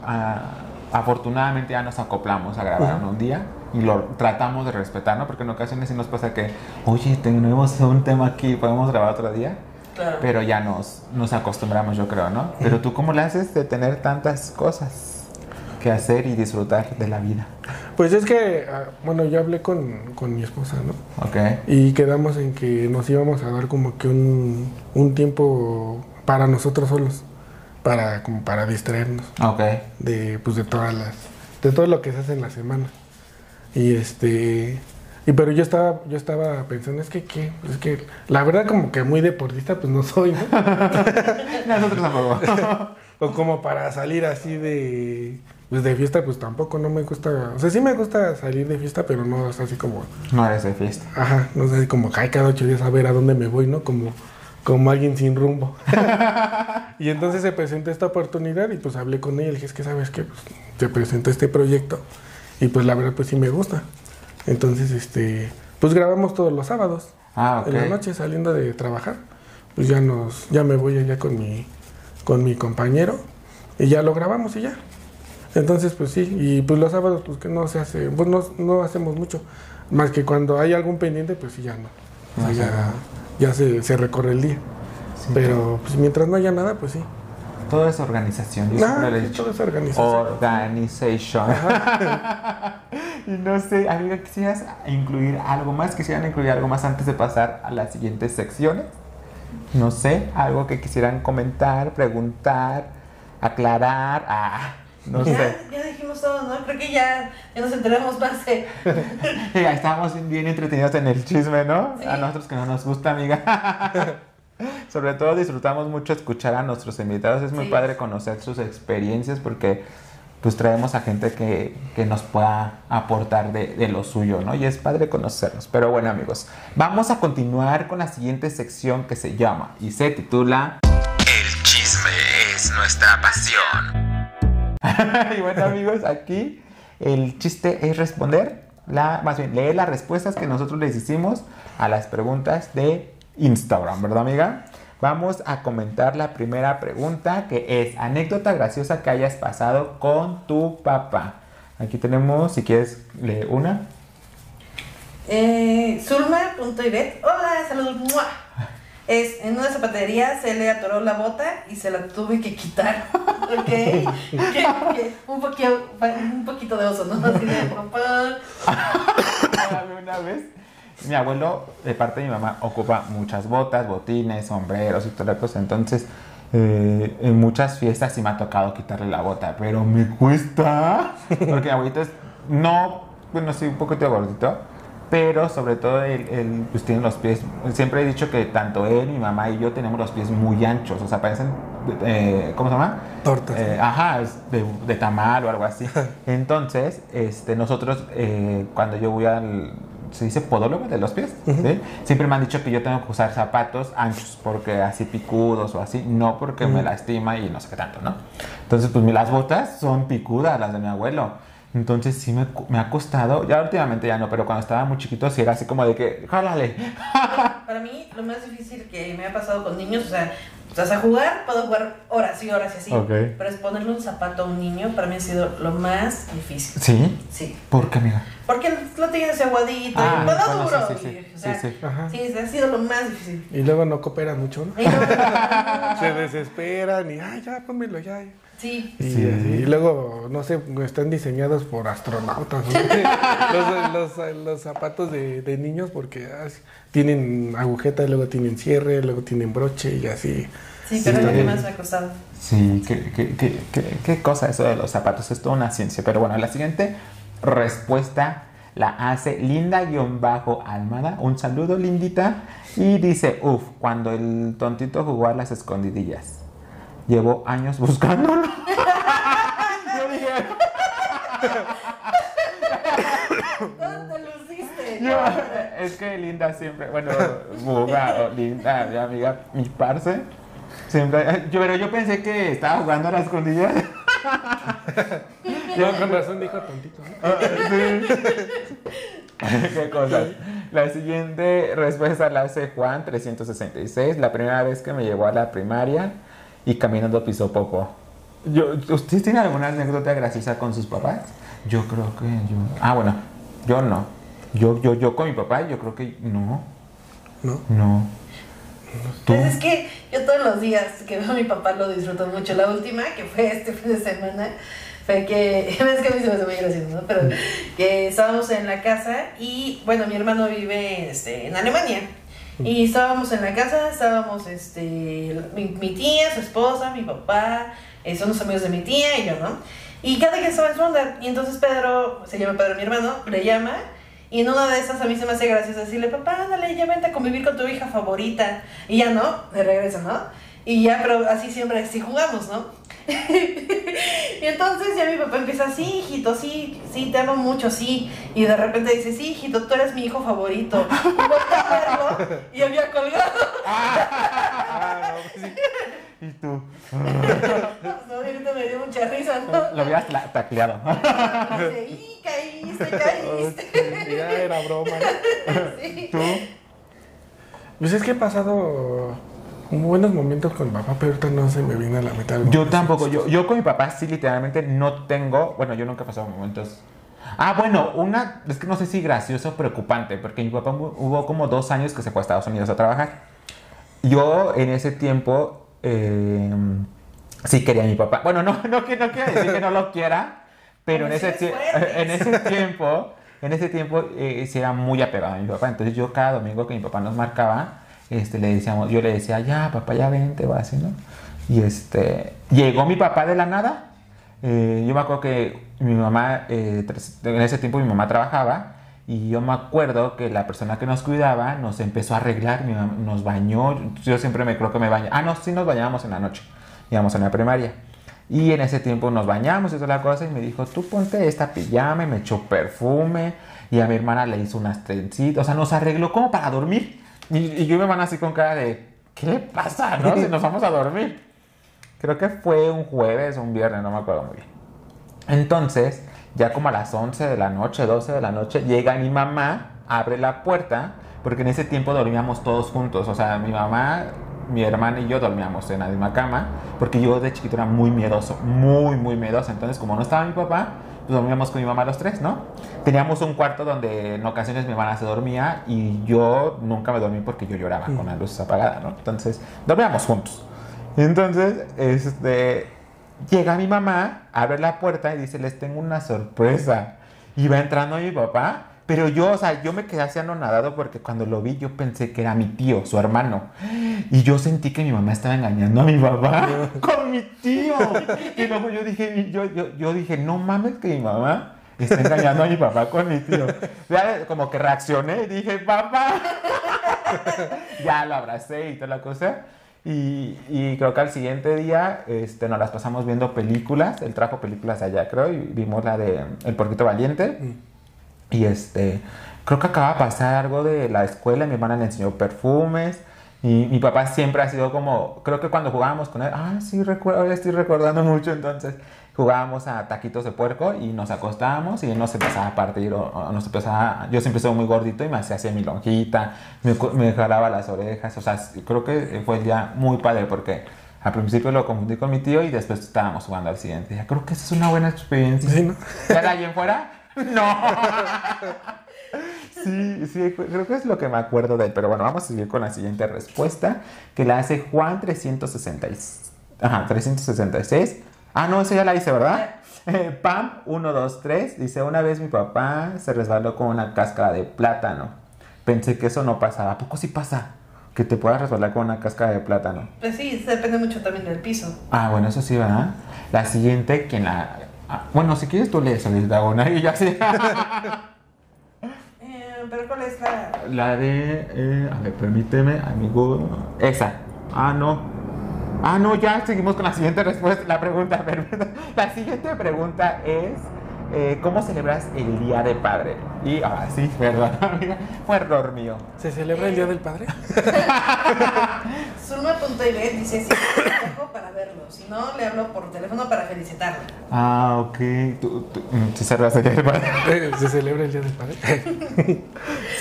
a- afortunadamente ya nos acoplamos a grabar en un día y lo tratamos de respetar, ¿no? Porque en ocasiones sí nos pasa que, oye, tenemos un tema aquí, podemos grabar otro día. Claro. Pero ya nos, nos acostumbramos, yo creo, ¿no? Pero tú, ¿cómo le haces de tener tantas cosas que hacer y disfrutar de la vida? Pues es que, ah, bueno, yo hablé con, con mi esposa, ¿no? ¿Ok? Y quedamos en que nos íbamos a dar como que un, un tiempo para nosotros solos, para, como para distraernos. Ok. de pues de todas las de todo lo que se hace en la semana y este y pero yo estaba yo estaba pensando es que qué es que la verdad como que muy deportista pues no soy ¿no? Nosotros tampoco. o como para salir así de pues de fiesta pues tampoco no me gusta o sea sí me gusta salir de fiesta pero no es así como no eres de fiesta. ajá no sé así como que ay, cada ocho días a ver a dónde me voy no como como alguien sin rumbo y entonces se presentó esta oportunidad y pues hablé con ella y le dije es que sabes qué pues se presentó este proyecto y pues la verdad pues sí me gusta. Entonces este pues grabamos todos los sábados. Ah, ok. en la noche saliendo de trabajar pues ya nos ya me voy allá con mi con mi compañero y ya lo grabamos y ya. Entonces pues sí y pues los sábados pues que no se hace pues no, no hacemos mucho. Más que cuando hay algún pendiente pues sí ya no. O sea, No, ya, ya ya se, se recorre el día. Pero pues mientras no haya nada, pues sí. Todo es organización. Yo Ah, siempre le he sí, dicho. todo es organización. Organization. y no sé, amiga, ¿quisieras incluir algo más? ¿Quisieran incluir algo más antes de pasar a las siguientes secciones? No sé, algo que quisieran comentar, preguntar, aclarar. Ah, no ya, sé. ya dijimos todo, ¿no? Creo que ya, ya nos enteramos más de... Ya estamos bien entretenidos en el chisme, ¿no? Sí. A nosotros que no nos gusta, amiga. Sobre todo disfrutamos mucho escuchar a nuestros invitados. Es muy Sí. padre conocer sus experiencias porque pues traemos a gente que, que nos pueda aportar de, de lo suyo, ¿no? Y es padre conocerlos. Pero bueno, amigos, vamos a continuar con la siguiente sección que se llama y se titula... El chisme es nuestra pasión. y bueno, amigos, aquí el chiste es responder, la, más bien leer las respuestas que nosotros les hicimos a las preguntas de Instagram, ¿verdad, amiga? Vamos a comentar la primera pregunta que es anécdota graciosa que hayas pasado con tu papá. Aquí tenemos, si quieres, leer una. Eh, hola, saludos. ¡mua! Es, en una zapatería se le atoró la bota y se la tuve que quitar. Ok. Un, poquito, un poquito de oso, ¿no? Así de papá. una vez mi abuelo de parte de mi mamá ocupa muchas botas, botines, sombreros y toda la cosa. Entonces, eh, en muchas fiestas sí me ha tocado quitarle la bota, pero me cuesta. Porque mi abuelito es, no, bueno, sí, un poquito gordito, pero sobre todo él, él, pues tiene los pies. Siempre he dicho que tanto él, mi mamá y yo tenemos los pies muy anchos, o sea, parecen, eh, ¿cómo se llama? Tortas. Eh, ajá, es de, de tamal o algo así. Entonces, este, nosotros, eh, cuando yo voy al. ¿Se dice podólogo de los pies? ¿sí? Siempre me han dicho que yo tengo que usar zapatos anchos, porque así picudos o así, no porque me lastima y no sé qué tanto, ¿no? Entonces, pues las botas son picudas, las de mi abuelo. Entonces sí me, me ha costado, ya últimamente ya no, pero cuando estaba muy chiquito sí era así como de que, jálale. Para mí, lo más difícil que me ha pasado con niños, o sea, o sea, a jugar, puedo jugar horas y horas y así. Pero es ponerle un zapato a un niño, para mí ha sido lo más difícil. ¿Sí? Sí. ¿Por qué, amiga? Porque lo tienes aguadito, Ah, y todo bueno, duro. sí, sí, y, sí, o sea, sí, sí. Ajá. sí, ha sido lo más difícil. Y luego no coopera mucho, ¿no? Se desesperan y, ay, ya, pónmelo ya. sí. Y, Sí. y luego, no sé, están diseñados por astronautas. ¿no? los, los- los zapatos de, de niños porque ah, tienen agujeta, luego tienen cierre, luego tienen broche y así. Sí, pero es lo Sí. que más me ha costado. Sí, qué, qué, qué, qué- qué cosa eso de los zapatos, es toda una ciencia. Pero bueno, la siguiente respuesta la hace Linda-Almada. Un saludo, Lindita. Y dice, uff, cuando el tontito jugó a las escondidillas. Llevo años buscándolo. Yo dije, ¿Dónde lo hiciste? yo- es que Linda siempre, bueno, Buga o Linda, mi amiga, mi parce, siempre, yo, pero yo pensé que estaba jugando a las escondidillas. Yo con razón dijo tontito. ¿no? Ah, sí. Qué cosas. La siguiente respuesta la hace Juan 366. La primera vez que me llevó a la primaria y caminando pisó popo. Yo, ¿Usted tiene alguna anécdota graciosa con sus papás? Yo creo que yo. Ah, bueno, yo no. Yo, yo, yo con mi papá, yo creo que no. ¿No? No. ¿Tú? Pues es que yo todos los días que veo a mi papá lo disfruto mucho. La última, que fue este fin de semana, fue que, es que a mí se me hace muy gracioso, ¿no? Pero que estábamos en la casa y, bueno, mi hermano vive este, en Alemania. Y estábamos en la casa, estábamos este, mi, mi tía, su esposa, mi papá, eh, son los amigos de mi tía y yo, ¿no? Y cada quien estaba en su onda. Y entonces Pedro, se llama Pedro mi hermano, le llama. Y en una de esas a mí se me hace gracioso decirle, papá, ándale, ya vente a convivir con tu hija favorita. Y ya no, de regreso, ¿no? Y ya, pero así siempre, así jugamos, ¿no? y entonces ya mi papá empieza, sí, hijito, sí, sí, te amo mucho, sí. Y de repente dice, sí, hijito, tú eres mi hijo favorito. Y a verlo y había colgado. Ah, no, pues. ¿Y tú? No, ahorita me dio mucha risa, ¿no? Lo habías tacleado. Dice, y caíste, caíste. Ya era broma. ¿no? Sí. ¿Tú? Pues es que he pasado buenos momentos con mi papá, pero ahorita no se me viene a la mitad. Yo tampoco, yo, yo con mi papá sí literalmente no tengo, bueno, yo nunca he pasado momentos. Ah, bueno, una, es que no sé si gracioso o preocupante, porque mi papá hubo como dos años que se fue a Estados Unidos a trabajar. yo en ese tiempo eh, sí quería a mi papá. Bueno, no, no, que- no quiero decir que no lo quiera, pero en ese, en ese tiempo, en ese tiempo eh, sí era muy apegado a mi papá. Entonces yo cada domingo que mi papá nos marcaba, este, le decíamos, yo le decía, ya, papá, ya vente, va así, ¿no? Y este, llegó mi papá de la nada. Eh, yo me acuerdo que mi mamá, eh, en ese tiempo mi mamá trabajaba y yo me acuerdo que la persona que nos cuidaba nos empezó a arreglar, nos bañó, yo siempre me creo que me baño, ah no, sí nos bañábamos en la noche, íbamos en la primaria. Y en ese tiempo nos bañamos y toda la cosa y me dijo, tú ponte esta pijama y me echó perfume y a mi hermana le hizo unas trencitas, o sea, nos arregló como para dormir. Y, y yo y mi hermana así con cara de, ¿qué le pasa? ¿No? Si nos vamos a dormir. Creo que fue un jueves o un viernes, no me acuerdo muy bien. Entonces, ya como a las 11 de la noche, 12 de la noche, llega mi mamá, abre la puerta, porque en ese tiempo dormíamos todos juntos. O sea, mi mamá, mi hermana y yo dormíamos en la misma cama, porque yo de chiquito era muy miedoso, muy, muy miedoso. Entonces, como no estaba mi papá, pues dormíamos con mi mamá los tres, ¿no? Teníamos un cuarto donde en ocasiones mi hermana se dormía y yo nunca me dormí porque yo lloraba con la luz apagada, ¿no? Entonces, dormíamos juntos. Entonces, este, llega mi mamá, abre la puerta y dice, les tengo una sorpresa. Y va entrando mi papá, pero yo, o sea, yo me quedé así anonadado porque cuando lo vi yo pensé que era mi tío, su hermano. Y yo sentí que mi mamá estaba engañando a mi papá con mi tío. Y luego yo dije, yo, yo, yo dije, no mames que mi mamá está engañando a mi papá con mi tío. Ya como que reaccioné y dije, papá. ya lo abracé y toda la cosa. Y, y creo que al siguiente día este, nos las pasamos viendo películas. Él trajo películas allá, creo, y vimos la de El Porquito Valiente. Y este, creo que acaba de pasar algo de la escuela. Mi hermana le enseñó perfumes. Y mi papá siempre ha sido como, creo que cuando jugábamos con él, ah, sí, recuerdo, ahora estoy recordando mucho. Entonces jugábamos a taquitos de puerco y nos acostábamos y él nos empezaba a partir. O, o nos empezaba, yo siempre soy muy gordito y me hacía mi lonjita, me, me jalaba las orejas. O sea, creo que fue el día muy padre porque al principio lo confundí con mi tío y después estábamos jugando al siguiente día. Creo que esa es una buena experiencia. Sí, ¿no? ¿Ya alguien fuera? No. Sí, sí, creo que es lo que me acuerdo de él. Pero bueno, vamos a seguir con la siguiente respuesta, que la hace Juan 366. Ajá, 366. Ah, no, esa ya la hice, ¿verdad? Eh, Pam 123 dice, una vez mi papá se resbaló con una cáscara de plátano. Pensé que eso no pasaba. ¿A poco sí pasa? Que te puedas resbalar con una cáscara de plátano. Pues sí, depende mucho también del piso. Ah, bueno, eso sí, ¿verdad? La siguiente, quien la... ah, bueno, si quieres tú lees, Solís una y ya sí. Eh, pero ¿cuál es la...? La de. eh, a ver, permíteme, amigo. Esa. Ah, no. Ah, no, ya seguimos con la siguiente respuesta. La pregunta, permítame. La siguiente pregunta es: eh, ¿Cómo celebras el Día de Padre? Y, ah, sí, perdón, amiga. Fue error mío. ¿Se celebra el Día del Padre? Zulma.ib dice, sí, tengo para verlo. Si no, le hablo por teléfono para felicitarlo. Ah, ok. Tú, tú, mm, sí, celebras el Día de Padre. ¿Se celebra el Día del Padre?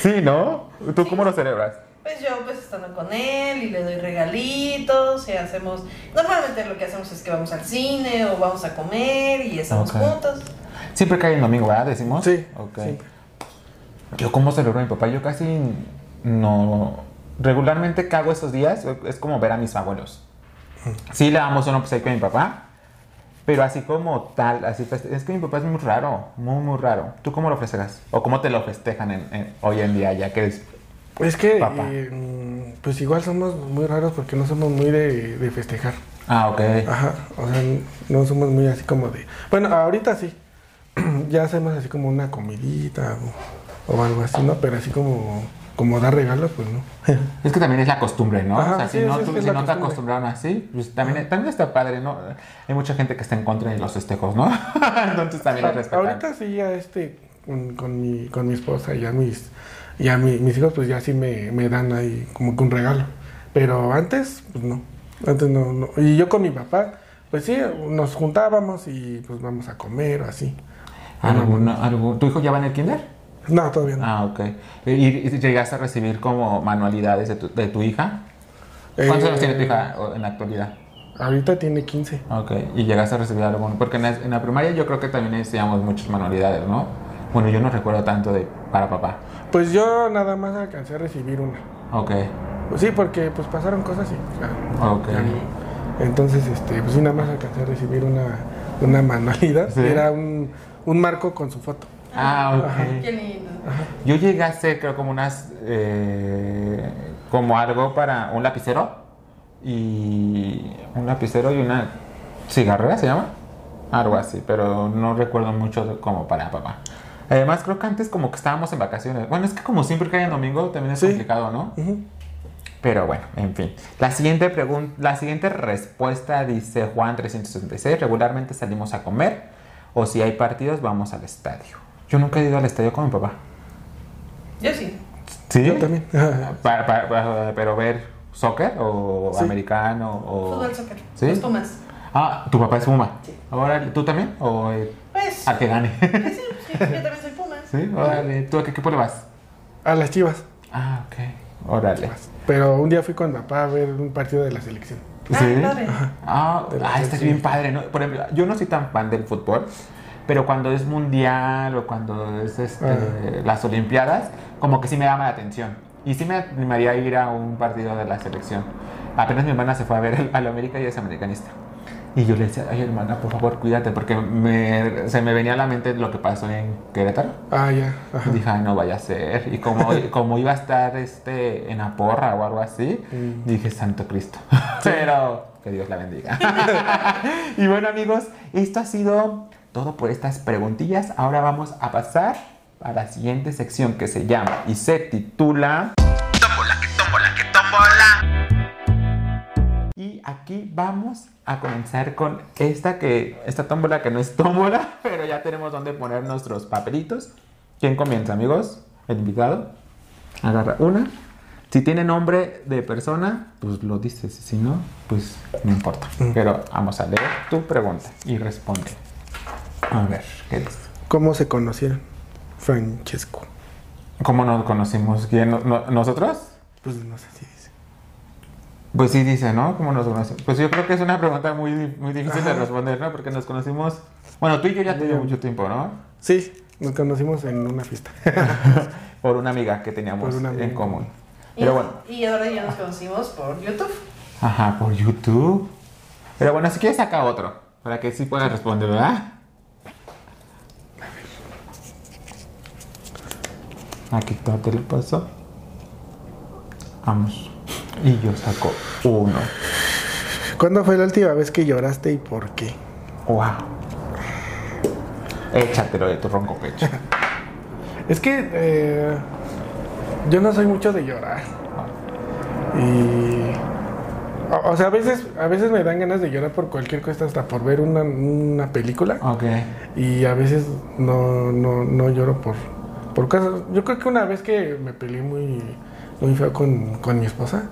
Sí, ¿no? ¿Tú cómo lo celebras? Estando con él y le doy regalitos y hacemos... Normalmente lo que hacemos es que vamos al cine o vamos a comer y estamos juntos. Siempre cae el domingo, ¿verdad? Decimos. Sí, Ok. siempre. Yo cómo celebro a mi papá, yo casi no... Regularmente que hago esos días es como ver a mis abuelos. Sí le damos un obsequio a mi papá, pero así como tal, así es que mi papá es muy raro, muy muy raro. ¿Tú cómo lo festejas? ¿O cómo te lo festejan en- en- hoy en día ya que eres... Es que, Papá. eh, pues igual somos muy raros porque no somos muy de, de festejar. Ah, ok. Ajá, o sea, no somos muy así como de... Bueno, ahorita sí. ya hacemos así como una comidita o, o algo así, ¿no? Pero así como, como dar regalos, pues no. Es que también es la costumbre, ¿no? Ajá, o sea, sí, si no, sí, tú- si no te acostumbraron así, pues también, también está padre, ¿no? Hay mucha gente que está en contra de los festejos, ¿no? Entonces también es respetar. Ahorita sí ya este, con, con mi, con mi esposa y ya mis, ya mi- mis hijos pues ya sí me, me dan ahí como que un regalo. Pero antes, pues no. Antes no, no. Y yo con mi papá, pues sí, nos juntábamos y pues vamos a comer o así. ¿Alguna- algún- ¿Tu hijo ya va en el kinder? No, todavía no. Ah, ok. ¿Y, y llegaste a recibir como manualidades de tu, de tu hija? ¿Cuántos Eh, años tiene tu hija o- en la actualidad? Ahorita tiene 15. Ok. ¿Y llegaste a recibir algo? Porque en la, en la primaria yo creo que también enseñamos muchas manualidades, ¿no? Bueno, yo no recuerdo tanto de para papá. Pues yo nada más alcancé a recibir una. Ok. Pues sí, porque pues pasaron cosas y ya, Ok. ya. Entonces, este, pues sí, nada más alcancé a recibir una, una manualidad. Sí. Era un, un marco con su foto. Ah, ok. Qué lindo. Yo llegué a hacer, creo, como unas. eh, como algo para un lapicero. Y. Un lapicero y una. cigarrera se llama. Algo así, pero no recuerdo mucho como para papá. Además, creo que antes, como que estábamos en vacaciones. Bueno, es que como siempre cae en domingo, también es Sí. complicado, ¿no? Pero bueno, en fin. La siguiente pregunta, la siguiente respuesta dice Juan 366, regularmente salimos a comer o si hay partidos vamos al estadio. Yo nunca he ido al estadio con mi papá. Yo sí. ¿Sí? Yo también. Pa- pa- pa- pero ver soccer o Sí. americano o Fútbol, soccer. ¿Sí? Los Pumas. Ah, tu papá es Puma. Sí. Ahora, ¿tú también? ¿O eh, Pues. al que gane? Sí, sí, yo también soy Pumas. ¿Sí? Órale. ¿Tú a qué equipo le vas? A las chivas. Ah, ok. Órale. Pero un día fui con mi papá a ver un partido de la selección. Ah, ¿Sí? padre. Ah, De la ah, está selección. bien padre, ¿no? Por ejemplo, yo no soy tan fan del fútbol, pero cuando es mundial o cuando es este, Ah. las olimpiadas, como que sí me llama la atención. Y sí me animaría a ir a un partido de la selección. Apenas mi hermana se fue a ver al América y es americanista. Y yo le decía, ay hermana, por favor, cuídate, porque me- se me venía a la mente lo que pasó en Querétaro. Ah, ya. Ajá. Y dije, ay, no vaya a ser. Y como, como iba a estar este, en la porra o algo así, Mm. dije, Santo Cristo. Pero que Dios la bendiga. y bueno, amigos, esto ha sido todo por estas preguntillas. Ahora vamos a pasar a la siguiente sección que se llama y se titula... Tómbola, que tómbola, que tómbola. Y aquí vamos a comenzar con esta que esta tómbola que no es tómbola, pero ya tenemos donde poner nuestros papelitos. ¿Quién comienza, amigos? El invitado. Agarra una. Si tiene nombre de persona, pues lo dices. Si no, pues no importa. Pero vamos a leer tu pregunta y responde. A ver, ¿qué? ¿Cómo se conocieron? Francesco. ¿Cómo nos conocimos? ¿Quién? ¿No- no- ¿Nosotros? Pues no sé si. Pues sí dice, ¿no? ¿Cómo nos conocimos? Pues yo creo que es una pregunta muy, di- muy difícil de responder, ¿no? Porque nos conocimos... Bueno, tú y yo ya tenemos mucho tiempo, ¿no? Sí, nos conocimos en una fiesta. Por una amiga que teníamos amiga. en común. Y, Pero bueno, y ahora ya nos conocimos por YouTube. ajá, por YouTube. Pero bueno, si quieres saca otro, para que sí puedas responder, ¿verdad? Aquí todo te lo paso. Vamos. Y yo saco uno. ¿Cuándo fue la última vez que lloraste y por qué? Wow. Échatelo de tu ronco pecho. Es que eh, yo no soy mucho de llorar. Y. O, o sea, a veces, a veces me dan ganas de llorar por cualquier cosa, hasta por ver una, una película. Ok. Y a veces no, no, no lloro por, por cosas. Yo creo que una vez que me peleé muy, muy feo con, con mi esposa.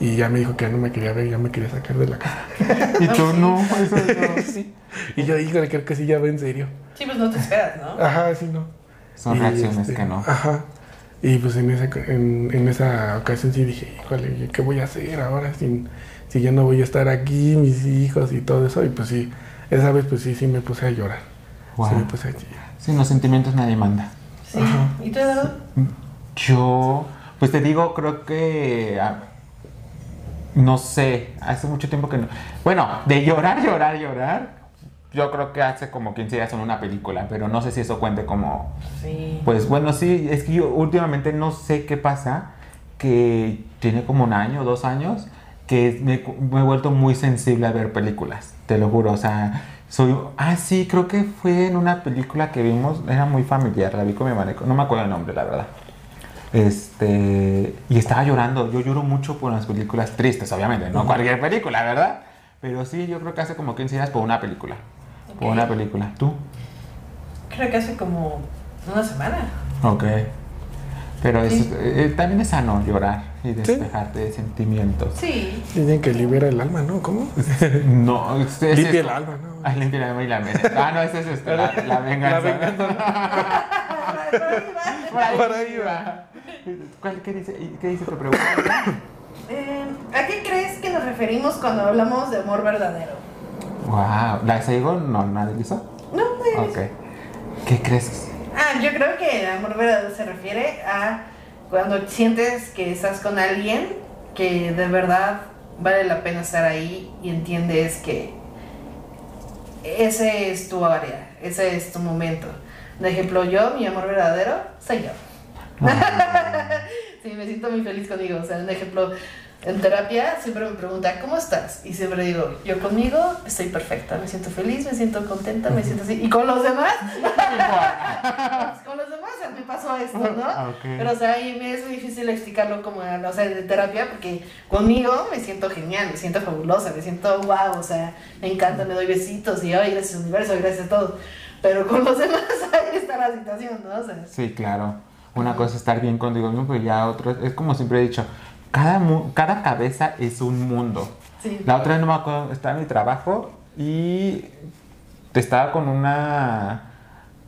Y ya me dijo que ya no me quería ver, ya me quería sacar de la casa. Y tú no, eso no. Sí. Y yo, híjole, creo que sí ya va en serio. Sí, pues no te esperas, ¿no? Ajá, sí, no. Son Y, reacciones este, que no. Ajá. Y pues en esa, en, en esa ocasión sí dije, híjole, ¿qué voy a hacer ahora si, si ya no voy a estar aquí, mis hijos y todo eso? Y pues sí, esa vez pues sí, sí me puse a llorar. Wow. Sí me puse a llorar. Sin los sentimientos nadie manda. Sí. ¿Y tú, Eduardo? Yo, pues te digo, creo que. ah, no sé, hace mucho tiempo que no. Bueno, de llorar, llorar, llorar. Yo creo que hace como 15 días en una película, pero no sé si eso cuente como. Sí. Pues bueno, sí, es que yo últimamente no sé qué pasa, que tiene como un año, dos años, que me, me he vuelto muy sensible a ver películas, te lo juro, o sea, soy... Ah, sí, creo que fue en una película que vimos, era muy familiar, la vi con mi hermana, no me acuerdo el nombre, la verdad. Este, y estaba llorando, yo lloro mucho por las películas tristes, obviamente, no cualquier película, ¿verdad? Pero sí, yo creo que hace como 15 días por una película, por una película. ¿Tú? Creo que hace como una semana. Ok. Pero es- Sí. eh, también es sano llorar y despejarte de sentimientos. Sí. Dicen que libera el alma, ¿no? ¿Cómo? No, es, es Limpia eso. el alma, ¿no? Ay, limpia el alma y la venganza. Ah, no, ese es este, la, la venganza. Por ahí, Por ahí va. ¿Cuál, qué, dice, qué dice tu pregunta? Eh, ¿A qué crees que nos referimos cuando hablamos de amor verdadero? wow, ¿la sigo? No, nadie hizo. No, no. Ok. ¿Qué crees? Ah, yo creo que el amor verdadero se refiere a cuando sientes que estás con alguien que de verdad vale la pena estar ahí y entiendes que ese es tu área, ese es tu momento. De ejemplo, yo, mi amor verdadero, soy yo. sí, me siento muy feliz conmigo. O sea, un ejemplo, en terapia siempre me pregunta, ¿cómo estás? Y siempre digo, yo conmigo estoy perfecta, me siento feliz, me siento contenta, me siento así. ¿Y con los demás? con los demás me pasó esto, ¿no? Ah. Pero, o sea, y me es muy difícil explicarlo como, o sea, de terapia, porque conmigo me siento genial, me siento fabulosa, me siento wow, o sea, me encanta, me doy besitos y, ay, gracias universo, gracias a todo. Pero con los demás ahí está la situación, ¿no? O sea, Sí, claro. Una cosa es estar bien contigo mismo, pero ya otra es como siempre he dicho, cada, mu- cada cabeza es un mundo. sí. La otra vez no me acuerdo, estaba en mi trabajo y estaba con una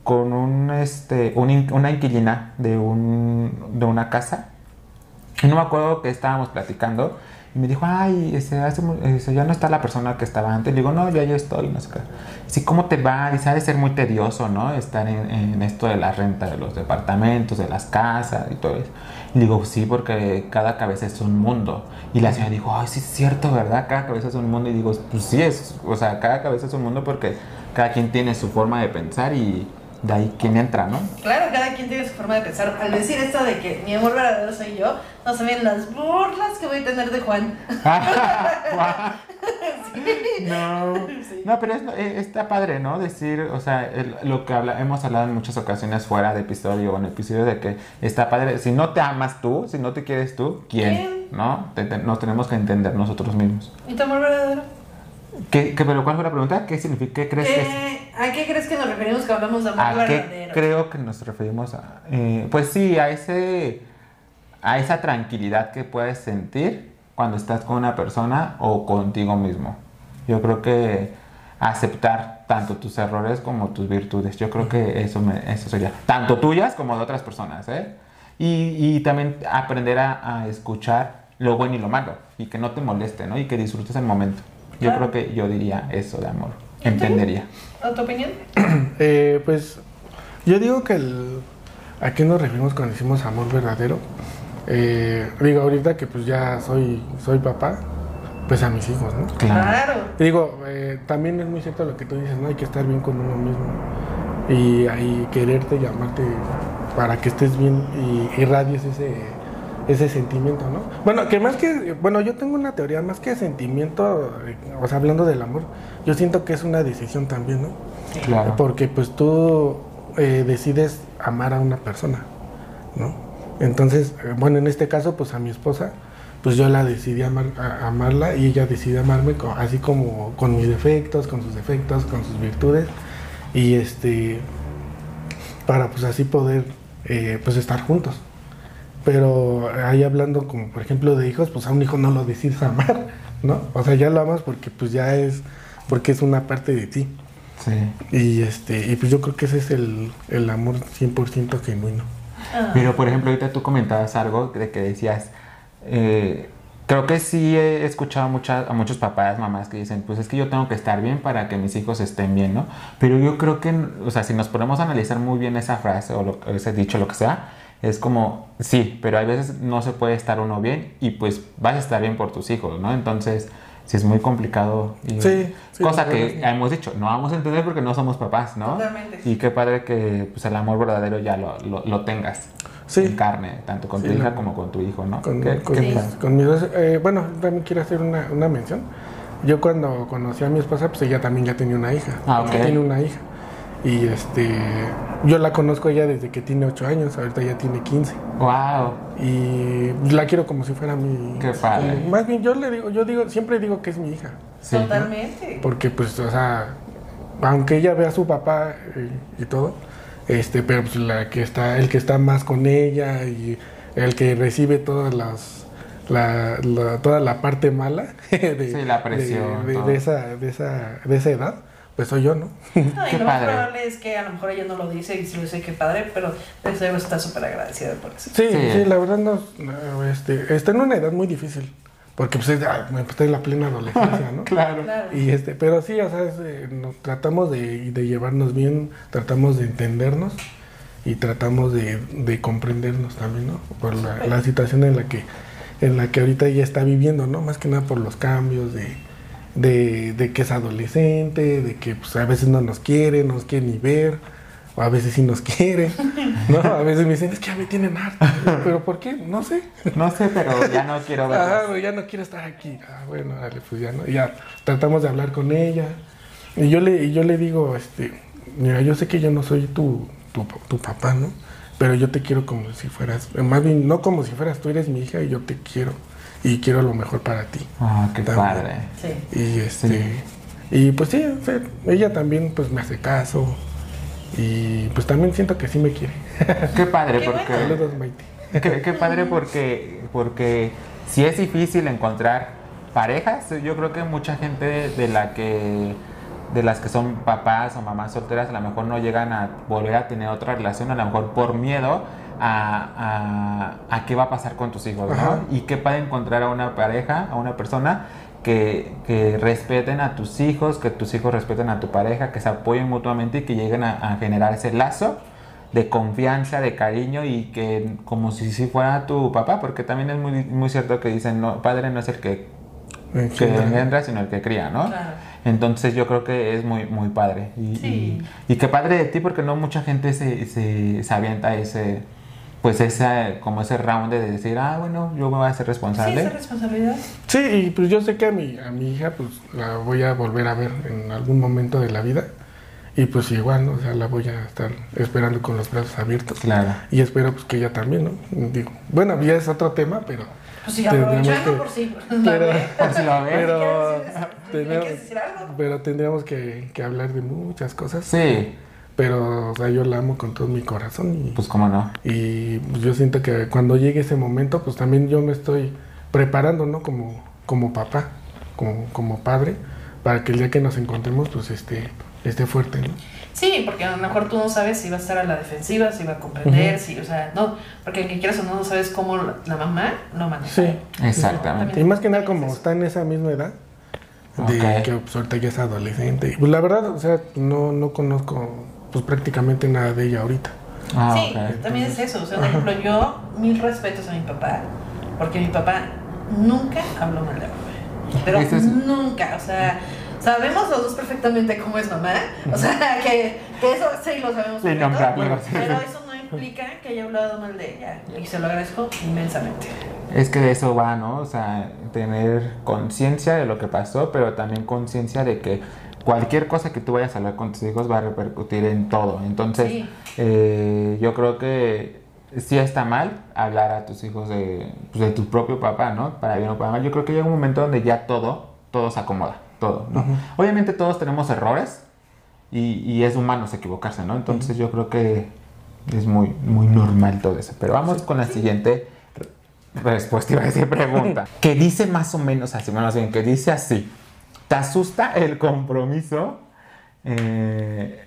con un este un una inquilina de un de una casa y no me acuerdo que estábamos platicando y me dijo ay ese, ese, ya no está la persona que estaba antes le digo no yo ya estoy no sé qué. Sí cómo te va dice ha de ser muy tedioso no estar en, en esto de la renta de los departamentos de las casas y todo eso. Y digo sí porque cada cabeza es un mundo y la señora dijo ay sí es cierto verdad cada cabeza es un mundo y digo pues sí es o sea cada cabeza es un mundo porque cada quien tiene su forma de pensar y de ahí quien entra no Claro, cada quien tiene su forma de pensar. Al decir esto de que mi amor verdadero soy yo, no se ven las burlas que voy a tener de Juan. No, Sí. no, pero es- eh, está padre, ¿no? Decir, o sea, el- lo que habla, hemos hablado en muchas ocasiones fuera de episodio o en episodio de que está padre, si no te amas tú, si no te quieres tú, ¿quién? ¿Quién? ¿No? Te- te- nos tenemos que entender nosotros mismos. ¿Y tu amor verdadero? ¿Qué, qué- pero cuál fue la pregunta? ¿Qué significa? ¿Qué crees que es? ¿Qué- ¿A qué crees que nos referimos cuando hablamos de amor ¿A qué verdadero? creo que nos referimos a? eh, pues sí, a ese a esa tranquilidad que puedes sentir cuando estás con una persona o contigo mismo. Yo creo que aceptar tanto tus errores como tus virtudes. Yo creo que eso, me- eso sería tanto tuyas como de otras personas. ¿eh? Y, y también aprender a, a escuchar lo bueno y lo malo y que no te moleste ¿no? y que disfrutes el momento. Yo Claro. creo que yo diría eso de amor. Entendería. ¿A tu opinión? Eh, pues yo digo que el, a qué nos referimos cuando decimos amor verdadero. Eh, digo ahorita que pues ya soy soy papá, pues a mis hijos, ¿no? Claro. Digo, eh, también es muy cierto lo que tú dices, ¿no? Hay que estar bien con uno mismo y, y quererte y amarte para que estés bien y irradies ese, ese sentimiento, ¿no? Bueno, que más que, bueno, yo tengo una teoría, más que sentimiento, eh, o sea, hablando del amor, yo siento que es una decisión también, ¿no? Claro. Porque pues tú eh, decides amar a una persona, ¿no? Entonces, eh, bueno, en este caso, pues a mi esposa, pues yo la decidí amar, a- amarla y ella decidió amarme así como con mis defectos, con sus defectos, con sus virtudes y este, para pues así poder eh, pues estar juntos. Pero ahí hablando como por ejemplo de hijos, pues a un hijo no lo decides amar, ¿no? O sea, ya lo amas porque pues ya es, porque es una parte de ti. Sí. Y este, y pues yo creo que ese es el, el amor 100% genuino. Ah, Pero, por ejemplo, ahorita tú comentabas algo de que decías, eh, creo que sí he escuchado muchas, a muchos papás, mamás que dicen, pues es que yo tengo que estar bien para que mis hijos estén bien, ¿no? Pero yo creo que, o sea, si nos ponemos a analizar muy bien esa frase o lo, ese dicho, lo que sea, es como, sí, pero hay veces no se puede estar uno bien y pues vas a estar bien por tus hijos, ¿no? Entonces, sí es muy complicado. Y, Sí, sí, cosa que hemos dicho, no vamos a entender porque no somos papás, ¿no? Totalmente. Y qué padre que pues, el amor verdadero ya lo, lo, lo tengas Sí. en carne, tanto con Sí, tu hija como con tu hijo, ¿no? Con, Qué- con qué con mis dos, eh, bueno, también quiero hacer una, una mención. Yo cuando conocí a mi esposa, pues ella también ya tenía una hija. Ah, ok. Tiene una hija. Y este, yo la conozco ella desde que tiene 8 años, ahorita ya tiene 15. Wow. Y la quiero como si fuera mi... Qué padre. más bien yo le digo, yo digo, siempre digo que es mi hija. Sí. Totalmente. Porque pues, o sea, aunque ella vea a su papá eh, y, todo, este, pero pues la que está, el que está más con ella y el que recibe todas las la, la- toda la parte mala de, Sí, la presión, de, de- todo. de esa, de esa, de esa edad, pues soy yo, ¿no? No, y Qué lo más padre. probable es que a lo mejor ella no lo dice y si lo dice, qué padre, pero de seguro está súper agradecida por eso. Sí, Sí. sí, la verdad no, no, este, está en una edad muy difícil, porque pues, es- ah, pues, está en la plena adolescencia, ¿no? Claro. Claro. Y este, pero sí, o sea, es, eh, nos tratamos de, de llevarnos bien, tratamos de entendernos y tratamos de, de comprendernos también, ¿no? Por la, la situación en la que en la que ahorita ella está viviendo, ¿no? Más que nada por los cambios de, de, de que es adolescente, de que pues, a veces no nos quiere, no nos quiere ni ver, o a veces sí nos quiere, ¿no? A veces me dicen, es que ya me tienen harto, pero ¿por qué? No sé. No sé, pero ya no quiero Ah, verlas. güey, ya no quiero estar aquí. Ah, bueno, dale, pues ya no. Ya tratamos de hablar con ella. Y yo le, y yo le digo, este, mira, yo sé que yo no soy tu, tu, tu papá, ¿no? Pero yo te quiero como si fueras, más bien, no como si fueras, tú eres mi hija y yo te quiero. Y quiero lo mejor para ti. Ah, qué También. padre. Sí. Y este, y pues sí, ella también pues me hace caso. Y pues también siento que sí me quiere. Qué padre, Qué porque... Saludos, Maite. Qué, qué padre porque, porque si es difícil encontrar parejas, yo creo que mucha gente de la que de las que son papás o mamás solteras a lo mejor no llegan a volver a tener otra relación, a lo mejor por miedo a, a, a qué va a pasar con tus hijos, Ajá. ¿no? Y qué padre encontrar a una pareja, a una persona que, que respeten a tus hijos, que tus hijos respeten a tu pareja, que se apoyen mutuamente y que lleguen a, a generar ese lazo de confianza, de cariño y que como si, si fuera tu papá, porque también es muy, muy cierto que dicen, no, padre no es el que, que engendra, sino el que cría, ¿no? Claro. Entonces yo creo que es muy, muy padre. Y, Sí. y, y qué padre de ti, porque no mucha gente se, se, se avienta ese, pues ese, como ese round de decir, ah, bueno, yo me voy a hacer Sí, responsable. esa responsabilidad. Sí, y pues yo sé que a mi, a mi hija pues la voy a volver a ver en algún momento de la vida. Y pues igual, ¿no? O sea, la voy a estar esperando con los brazos abiertos. Claro. Y espero pues que ella también, ¿no? Digo, bueno, ya es otro tema, pero... Pues sí, aprovechando que- por sí. pero- Por si. Pero, ¿Quieres tenemos- decir algo? pero tendríamos que, que hablar de muchas cosas. Sí, Pero, o sea, yo la amo con todo mi corazón y, pues cómo no. y pues, yo siento que cuando llegue ese momento, pues también yo me estoy preparando, ¿no? Como, como papá, como, como padre, para que el día que nos encontremos, pues esté, esté fuerte, ¿no? Sí, porque a lo mejor tú no sabes si va a estar a la defensiva, si va a comprender, si, o sea, no, porque aunque quieras o no, no sabes cómo la, la mamá lo maneja. Sí. Exactamente. Y más que nada como está en esa misma edad, de que pues, ahorita ya es adolescente. Pues la verdad, o sea, no, no conozco pues prácticamente nada de ella ahorita. Ah, sí, también es eso. O sea, por ejemplo, yo, mil respetos a mi papá, porque mi papá nunca habló mal de mamá. Pero es- nunca, o sea, sabemos los dos perfectamente cómo es mamá. O sea, que, que eso sí lo sabemos Sí, nombrarlo. Pero eso no implica que haya hablado mal de ella. Y se lo agradezco inmensamente. Es que de eso va, ¿no? O sea, tener conciencia de lo que pasó, pero también conciencia de que cualquier cosa que tú vayas a hablar con tus hijos va a repercutir en todo. Entonces, Sí. eh, yo creo que sí está mal hablar a tus hijos de, pues, de tu propio papá, ¿no? Para bien o para mal. Yo creo que llega un momento donde ya todo, todo se acomoda, todo, ¿no? Obviamente todos tenemos errores y, y es humano equivocarse, ¿no? Entonces yo creo que es muy, muy normal todo eso. Pero vamos con la siguiente respuesta, iba a decir pregunta. que dice más o menos así, bueno, más bien, que dice así. ¿Te asusta el compromiso? Eh,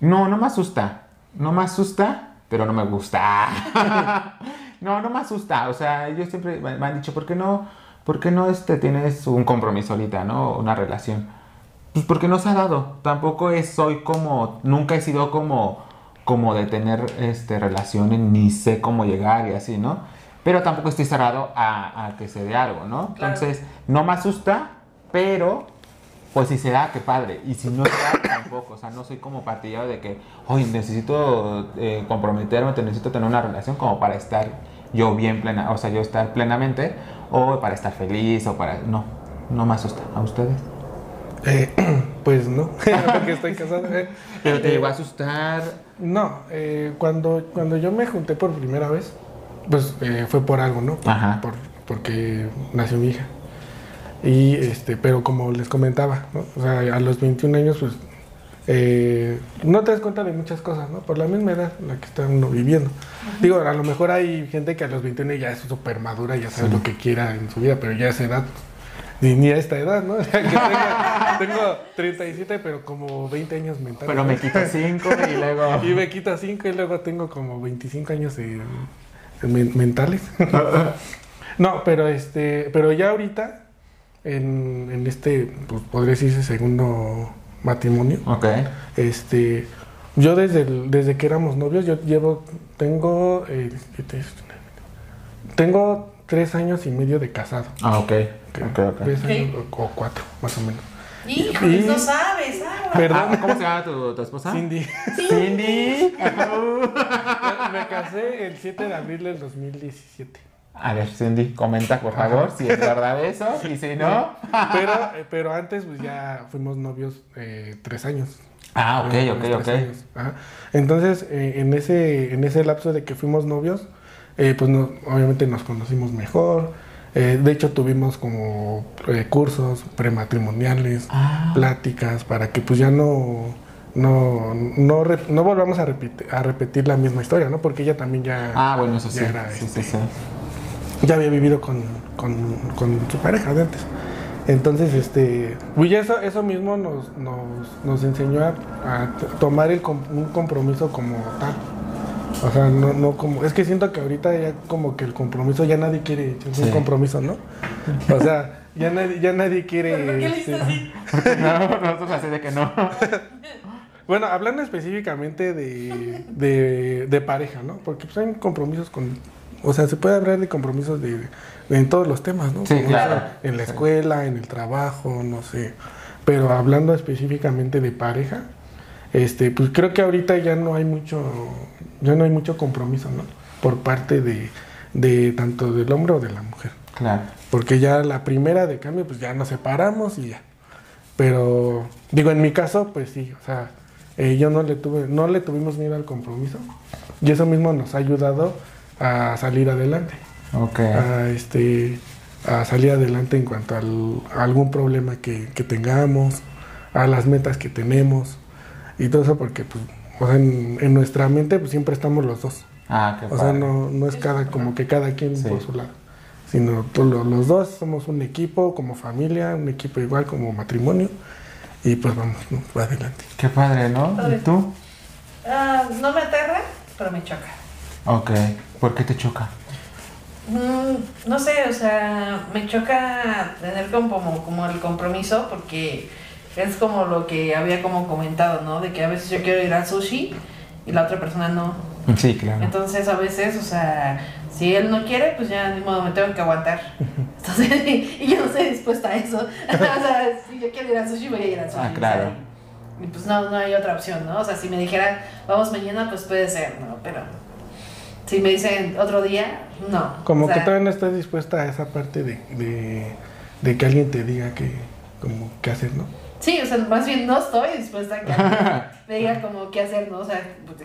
no, no me asusta. No me asusta, pero no me gusta. no, no me asusta. O sea, ellos siempre me han dicho, ¿por qué no, por qué no este, tienes un compromiso ahorita, ¿no? Una relación. Pues porque no se ha dado. Tampoco es, soy como, nunca he sido como, como de tener este, relaciones, ni sé cómo llegar y así, ¿no? Pero tampoco estoy cerrado a, a que se dé algo, ¿no? Claro. Entonces, no me asusta, pero pues si se da, qué padre. Y si no se da, tampoco. O sea, no soy como partidario de que, hoy necesito eh, comprometerme, te necesito tener una relación como para estar yo bien plena, o sea, yo estar plenamente, o para estar feliz, o para. No, no me asusta. ¿A ustedes? Eh, pues no, porque estoy casado. eh. Pero te llegó a asustar. No, eh, cuando, cuando yo me junté por primera vez, pues eh, fue por algo, ¿no? Por- Ajá. por- porque nació mi hija. Y este, pero como les comentaba, ¿no? O sea, a los 21 años, pues eh, no te das cuenta de muchas cosas, ¿no? Por la misma edad en la que está uno viviendo. Digo, a lo mejor hay gente que a los 21 ya es súper madura, ya sabe lo que quiera en su vida, pero ya a esa edad, ni, ni a esta edad, ¿no? O sea, que tengo, tengo 37, pero como 20 años mentales. Pero me quito cinco y luego. Y me quita 5 y luego tengo como 25 años de, de men- mentales. no, pero este, pero ya ahorita, en, en este, pues, podría decirse segundo matrimonio, Ok. este, yo desde, el- desde que éramos novios, yo llevo, tengo, eh, Tengo tres años y medio de casado. Ah, ok. Ok, ok. Tres Ok. años o, o cuatro, más o menos. Híjoles, Y- no sabes, ah. Perdón. Ah, ¿Cómo se llama tu, tu esposa? Cindy. Cindy. Me casé el 7 de abril del 2017. A ver, Cindy, comenta por favor si es verdad eso y si no. Pero, eh, pero antes, pues ya fuimos novios eh, tres años. Ah, ok, Fuimos ok, ok. Ajá. Entonces, eh, en, ese, en ese lapso de que fuimos novios, eh, pues no- obviamente nos conocimos mejor. Eh, de hecho, tuvimos como eh, cursos prematrimoniales, Ah. pláticas, para que pues ya no, no, no, no volvamos a, repite- a repetir la misma historia, ¿no? Porque ella también ya, Ah, bueno, eso sí. ya era, Sí, este, sí, sí. Ya había vivido con, con, con su pareja de antes. Entonces, este, pues ya eso, eso mismo nos, nos, nos enseñó a, tomar el, com- un compromiso como tal. O sea, no, no como, es que siento que ahorita ya como que el compromiso, ya nadie quiere echarse un Sí. compromiso, ¿no? O sea, ya nadie, ya nadie quiere... ¿Por qué este, hiciste así? No, nosotros así de que no. bueno, hablando específicamente de, de, de pareja, ¿no? Porque pues hay compromisos con... O sea, se puede hablar de compromisos de, de- en todos los temas, ¿no? Sí, Como claro. sea, En la escuela, en el trabajo, no sé. Pero hablando específicamente de pareja, este, pues creo que ahorita ya no hay mucho, ya no hay mucho compromiso, ¿no? Por parte de, de tanto del hombre o de la mujer. Claro. Porque ya la primera de cambio, pues ya nos separamos y ya. Pero, digo, en mi caso, pues sí, o sea, eh, yo no le tuve, no le tuvimos miedo al compromiso. Y eso mismo nos ha ayudado a salir adelante. Ok. A este a salir adelante en cuanto al- a algún problema que, que tengamos, a las metas que tenemos. Y todo eso porque, pues, o sea, en, en nuestra mente, pues siempre estamos los dos. Ah, qué O sea, no, no es cada, como que cada quien Sí. por su lado. Sino to- lo- los dos somos un equipo como familia, un equipo igual como matrimonio. Y pues vamos, ¿no? Va adelante. Qué padre, ¿no? Padre. ¿Y tú? Ah, no me aterra, pero me choca. Ok. ¿Por qué te choca? Mm, no sé, o sea, me choca tener como, el compromiso porque es como lo que había como comentado, ¿no? De que a veces yo quiero ir al sushi y la otra persona no. Sí, claro. Entonces a veces, o sea, si él no quiere, pues ya ni modo me tengo que aguantar. Entonces, y, y yo no estoy dispuesta a eso. o sea, si yo quiero ir al sushi, voy a ir al sushi. Ah, claro. o sea, y pues no, no hay otra opción, ¿no? O sea, si me dijera, vamos mañana, pues puede ser, ¿no? Pero si me dicen otro día, no. Como O sea, que todavía no estás dispuesta a esa parte de, de, de que alguien te diga que, como, qué hacer, ¿no? Sí, o sea, más bien no estoy dispuesta a que alguien me diga como qué hacer, ¿no? O sea,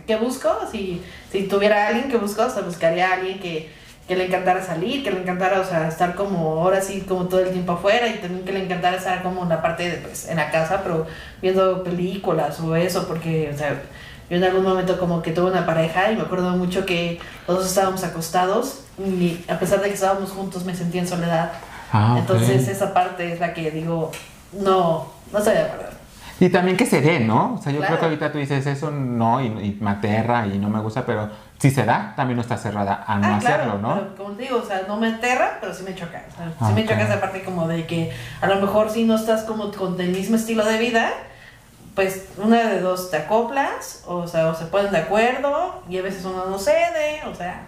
¿qué busco? Si, si tuviera alguien que busco, o sea, buscaría a alguien que, que le encantara salir, que le encantara, o sea, estar como ahora sí, como todo el tiempo afuera y también que le encantara estar como en la parte de, pues, en la casa, pero viendo películas o eso, porque, o sea, yo en algún momento como que tuve una pareja y me acuerdo mucho que todos estábamos acostados y a pesar de que estábamos juntos me sentía en soledad. Ah. Entonces esa parte es la que digo, no, no estoy de acuerdo. Y también que se dé, ¿no? O sea, yo Claro. creo que ahorita tú dices eso no y, y me aterra y no me gusta, pero si se da, también no está cerrada a no ah, hacerlo, claro, ¿no? pero como te digo, o sea, no me aterra, pero sí me choca. O sea, Ah, sí me ok. choca esa parte como de que a lo mejor si no estás como con el mismo estilo de vida, pues una de dos te acoplas, o sea, o se ponen de acuerdo y a veces uno no cede, o sea,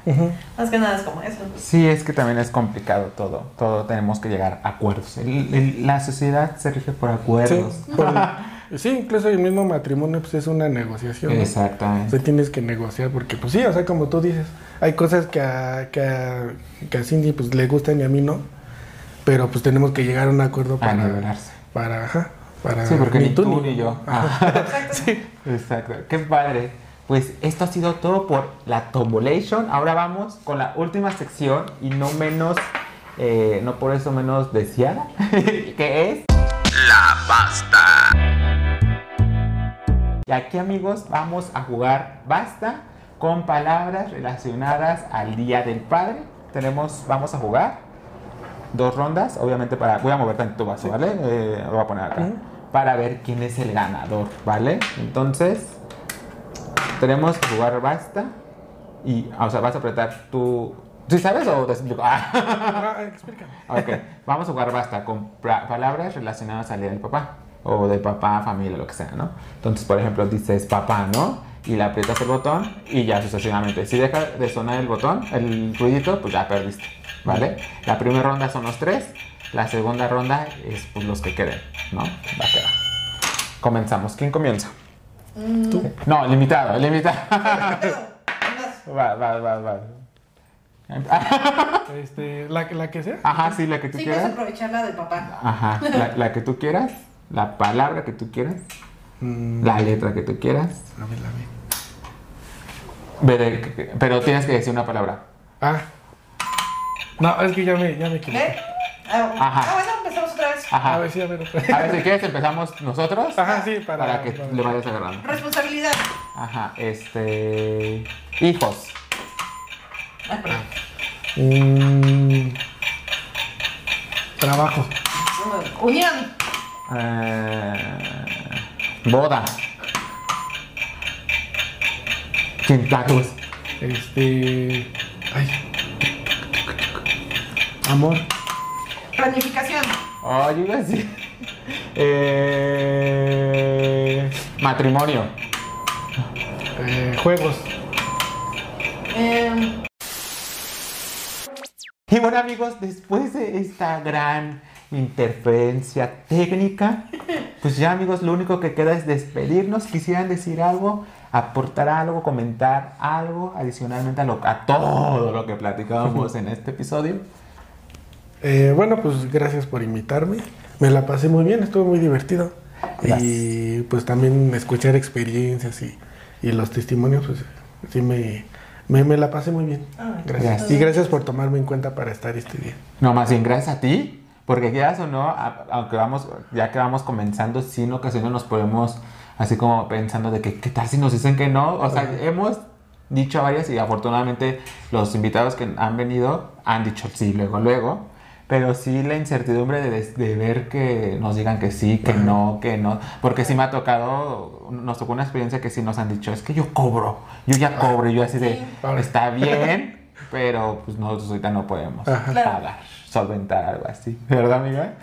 más que nada es como eso. Sí, es que también es complicado todo. Todo tenemos que llegar a acuerdos. El- el- la sociedad se rige por Sí, acuerdos. sí, incluso el mismo matrimonio pues, es una negociación. ¿no? O Exactamente. sea, tienes que negociar porque, pues sí, o sea, como tú dices, hay cosas que a, que a, que a Cindy pues, le gustan y a mí no, pero pues tenemos que llegar a un acuerdo A para... nivelarse. Para, ajá, para... Sí, porque ni tú ni yo. Ajá. Exacto. Exacto. Qué padre. Pues esto ha sido todo por la Tombolation. Ahora vamos con la última sección y no menos, eh, no por eso menos deseada, que es La pasta. Y aquí amigos vamos a jugar basta con palabras relacionadas al Día del Padre. Tenemos, vamos a jugar dos rondas, obviamente para, voy a mover tanto tu vaso, ¿vale? Eh, lo voy a poner acá. Para ver quién es el ganador, ¿vale? Entonces, tenemos que jugar basta y, o sea, vas a apretar tu... ¿Sí sabes o te explico? Ah. Ah, explícame. Ok, vamos a jugar basta con palabras relacionadas al día del papá o de papá, familia, lo que sea, ¿no? Entonces, por ejemplo, dices papá, ¿no? y le aprietas el botón y ya sucesivamente. Si deja de sonar el botón, el ruidito, pues ya perdiste, ¿vale? La primera ronda son los tres, la segunda ronda es pues, los que queden, ¿no? Va que va. Comenzamos. ¿Quién comienza? Tú. No, el invitado, el invitado. Andas. va, va, va, va. Este, la, que- la que sea. Ajá, sí, la que tú Sí, puedes quieras. aprovechar la del papá. Ajá, la, la que tú quieras, la palabra que tú quieras, Mm, la letra que tú quieras. a a ver. Ve de- Pero tienes que decir una palabra. Ah. No, es que ya me, ya me. Ah, Ajá. ah, bueno, empezamos otra vez. A Ajá. ver, sí, a ver. otra vez. A ver, si quieres empezamos nosotros. Ajá, sí, para- Para que para- le vayas agarrando. Responsabilidad. Ajá, este... Hijos. Perdón. Mm, trabajo. Unión. Eh, boda. Este. Ay. Amor. Planificación. Oh, yo iba a decir... Eh, matrimonio. eh, juegos. Eh, Y bueno amigos, después de esta gran interferencia técnica, pues ya amigos, lo único que queda es despedirnos. Quisieran decir algo, aportar algo, comentar algo adicionalmente a, lo- a todo lo que platicábamos en este episodio. Eh, bueno, pues gracias por invitarme. Me la pasé muy bien, estuvo muy divertido. Y pues también escuchar experiencias y, y los testimonios, pues sí me, me, me la pasé muy bien. Ay, Gracias. gracias. Y gracias por tomarme en cuenta para estar este día. No, más bien gracias a ti, porque quieras o no, a- aunque vamos, ya que vamos comenzando, sí en ocasiones nos ponemos así como pensando de que qué tal si nos dicen que no. O sea, hemos dicho varias y afortunadamente los invitados que han venido han dicho sí luego, luego. Pero sí la incertidumbre de, de ver que nos digan que sí, que no, que no. Porque sí me ha tocado, nos tocó una experiencia que sí nos han dicho, es que yo cobro, yo ya cobro, y yo así de, está bien, pero pues nosotros ahorita no podemos. Claro. pagar, solventar algo así. ¿Verdad, amiga?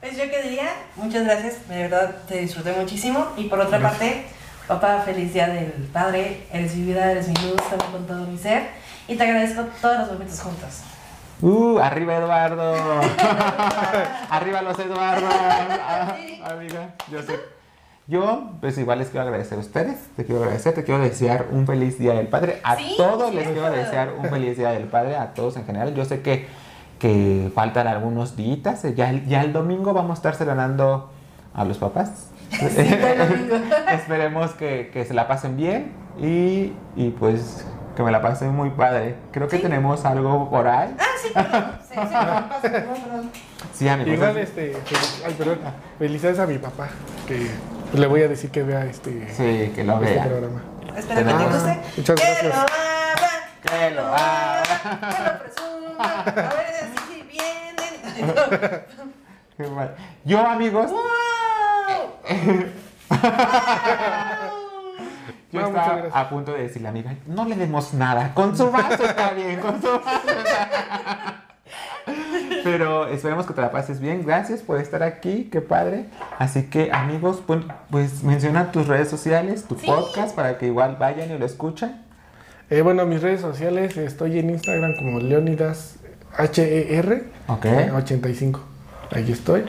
Pues yo diría, muchas gracias, de verdad te disfruté muchísimo. Y por otra parte, papá, feliz día del padre, eres mi vida, eres mi luz, con todo mi ser. Y te agradezco todos los momentos juntos. Uh, arriba Eduardo. arriba los Eduardo. Ah, amiga, yo sé. Yo, pues igual les quiero agradecer a ustedes, te quiero agradecer, te quiero desear un feliz Día del Padre. A Sí, todos les quiero desear un feliz Día del Padre, a todos en general. Yo sé que, que faltan algunos días, ya, el- ya el domingo vamos a estar celebrando a los papás. Esperemos que, que se la pasen bien y, y pues que me la pasen muy padre. Creo que Sí. tenemos algo por ahí. Ah, sí, perdón. Sí, sí, perdón, perdón, perdón. Sí, amigos. Igual, este, ay, perdón, felicidades a mi papá, que le voy a decir que vea este, Sí, que lo este vea. programa. Espero que te guste. Muchas Que gracias. lo abra, Que lo abra. que lo presuma. A ver si vienen. Qué mal. Yo, amigos, ¡Wow! yo No, estaba a punto de decirle a la amiga, no le demos nada, con su vaso está bien, con su vaso está Pero esperemos que te la pases bien. Gracias por estar aquí, qué padre. Así que, amigos, pues, pues menciona tus redes sociales, tu Sí. podcast, para que igual vayan y lo escuchen. Eh, bueno, mis redes sociales, estoy en Instagram como Leonidas HER Ok. 85. Ahí estoy.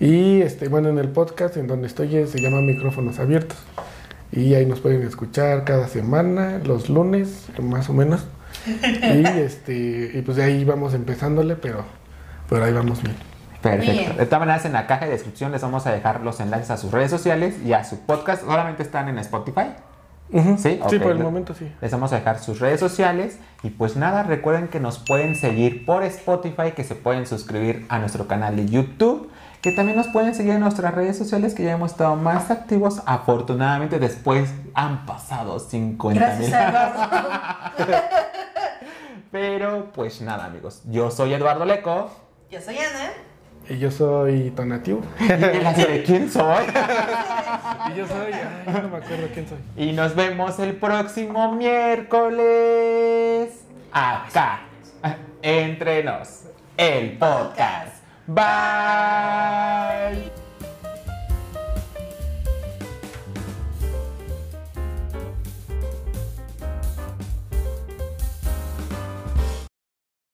Y este, bueno, en el podcast en donde estoy eh, se llama Micrófonos Abiertos. Y ahí nos pueden escuchar cada semana, los lunes, más o menos. Y este, y pues de ahí vamos empezándole, pero, pero ahí vamos bien. Perfecto. Bien. De todas maneras, en la caja de descripción les vamos a dejar los enlaces a sus redes sociales y a su podcast. Solamente están en Spotify. Sí, Sí, por el momento sí. Les vamos a dejar sus redes sociales. Y pues nada, recuerden que nos pueden seguir por Spotify, que se pueden suscribir a nuestro canal de YouTube, que también nos pueden seguir en nuestras redes sociales, que ya hemos estado más activos. Afortunadamente, después han pasado 50 Gracias mil. Pero pues nada, amigos. Yo soy Eduardo Leco. Yo soy Ana. Y yo soy. Y de, ¿quién soy? Y yo soy, ay, no me acuerdo quién soy. Y nos vemos el próximo miércoles. Acá. Entre nos. El podcast. Bye.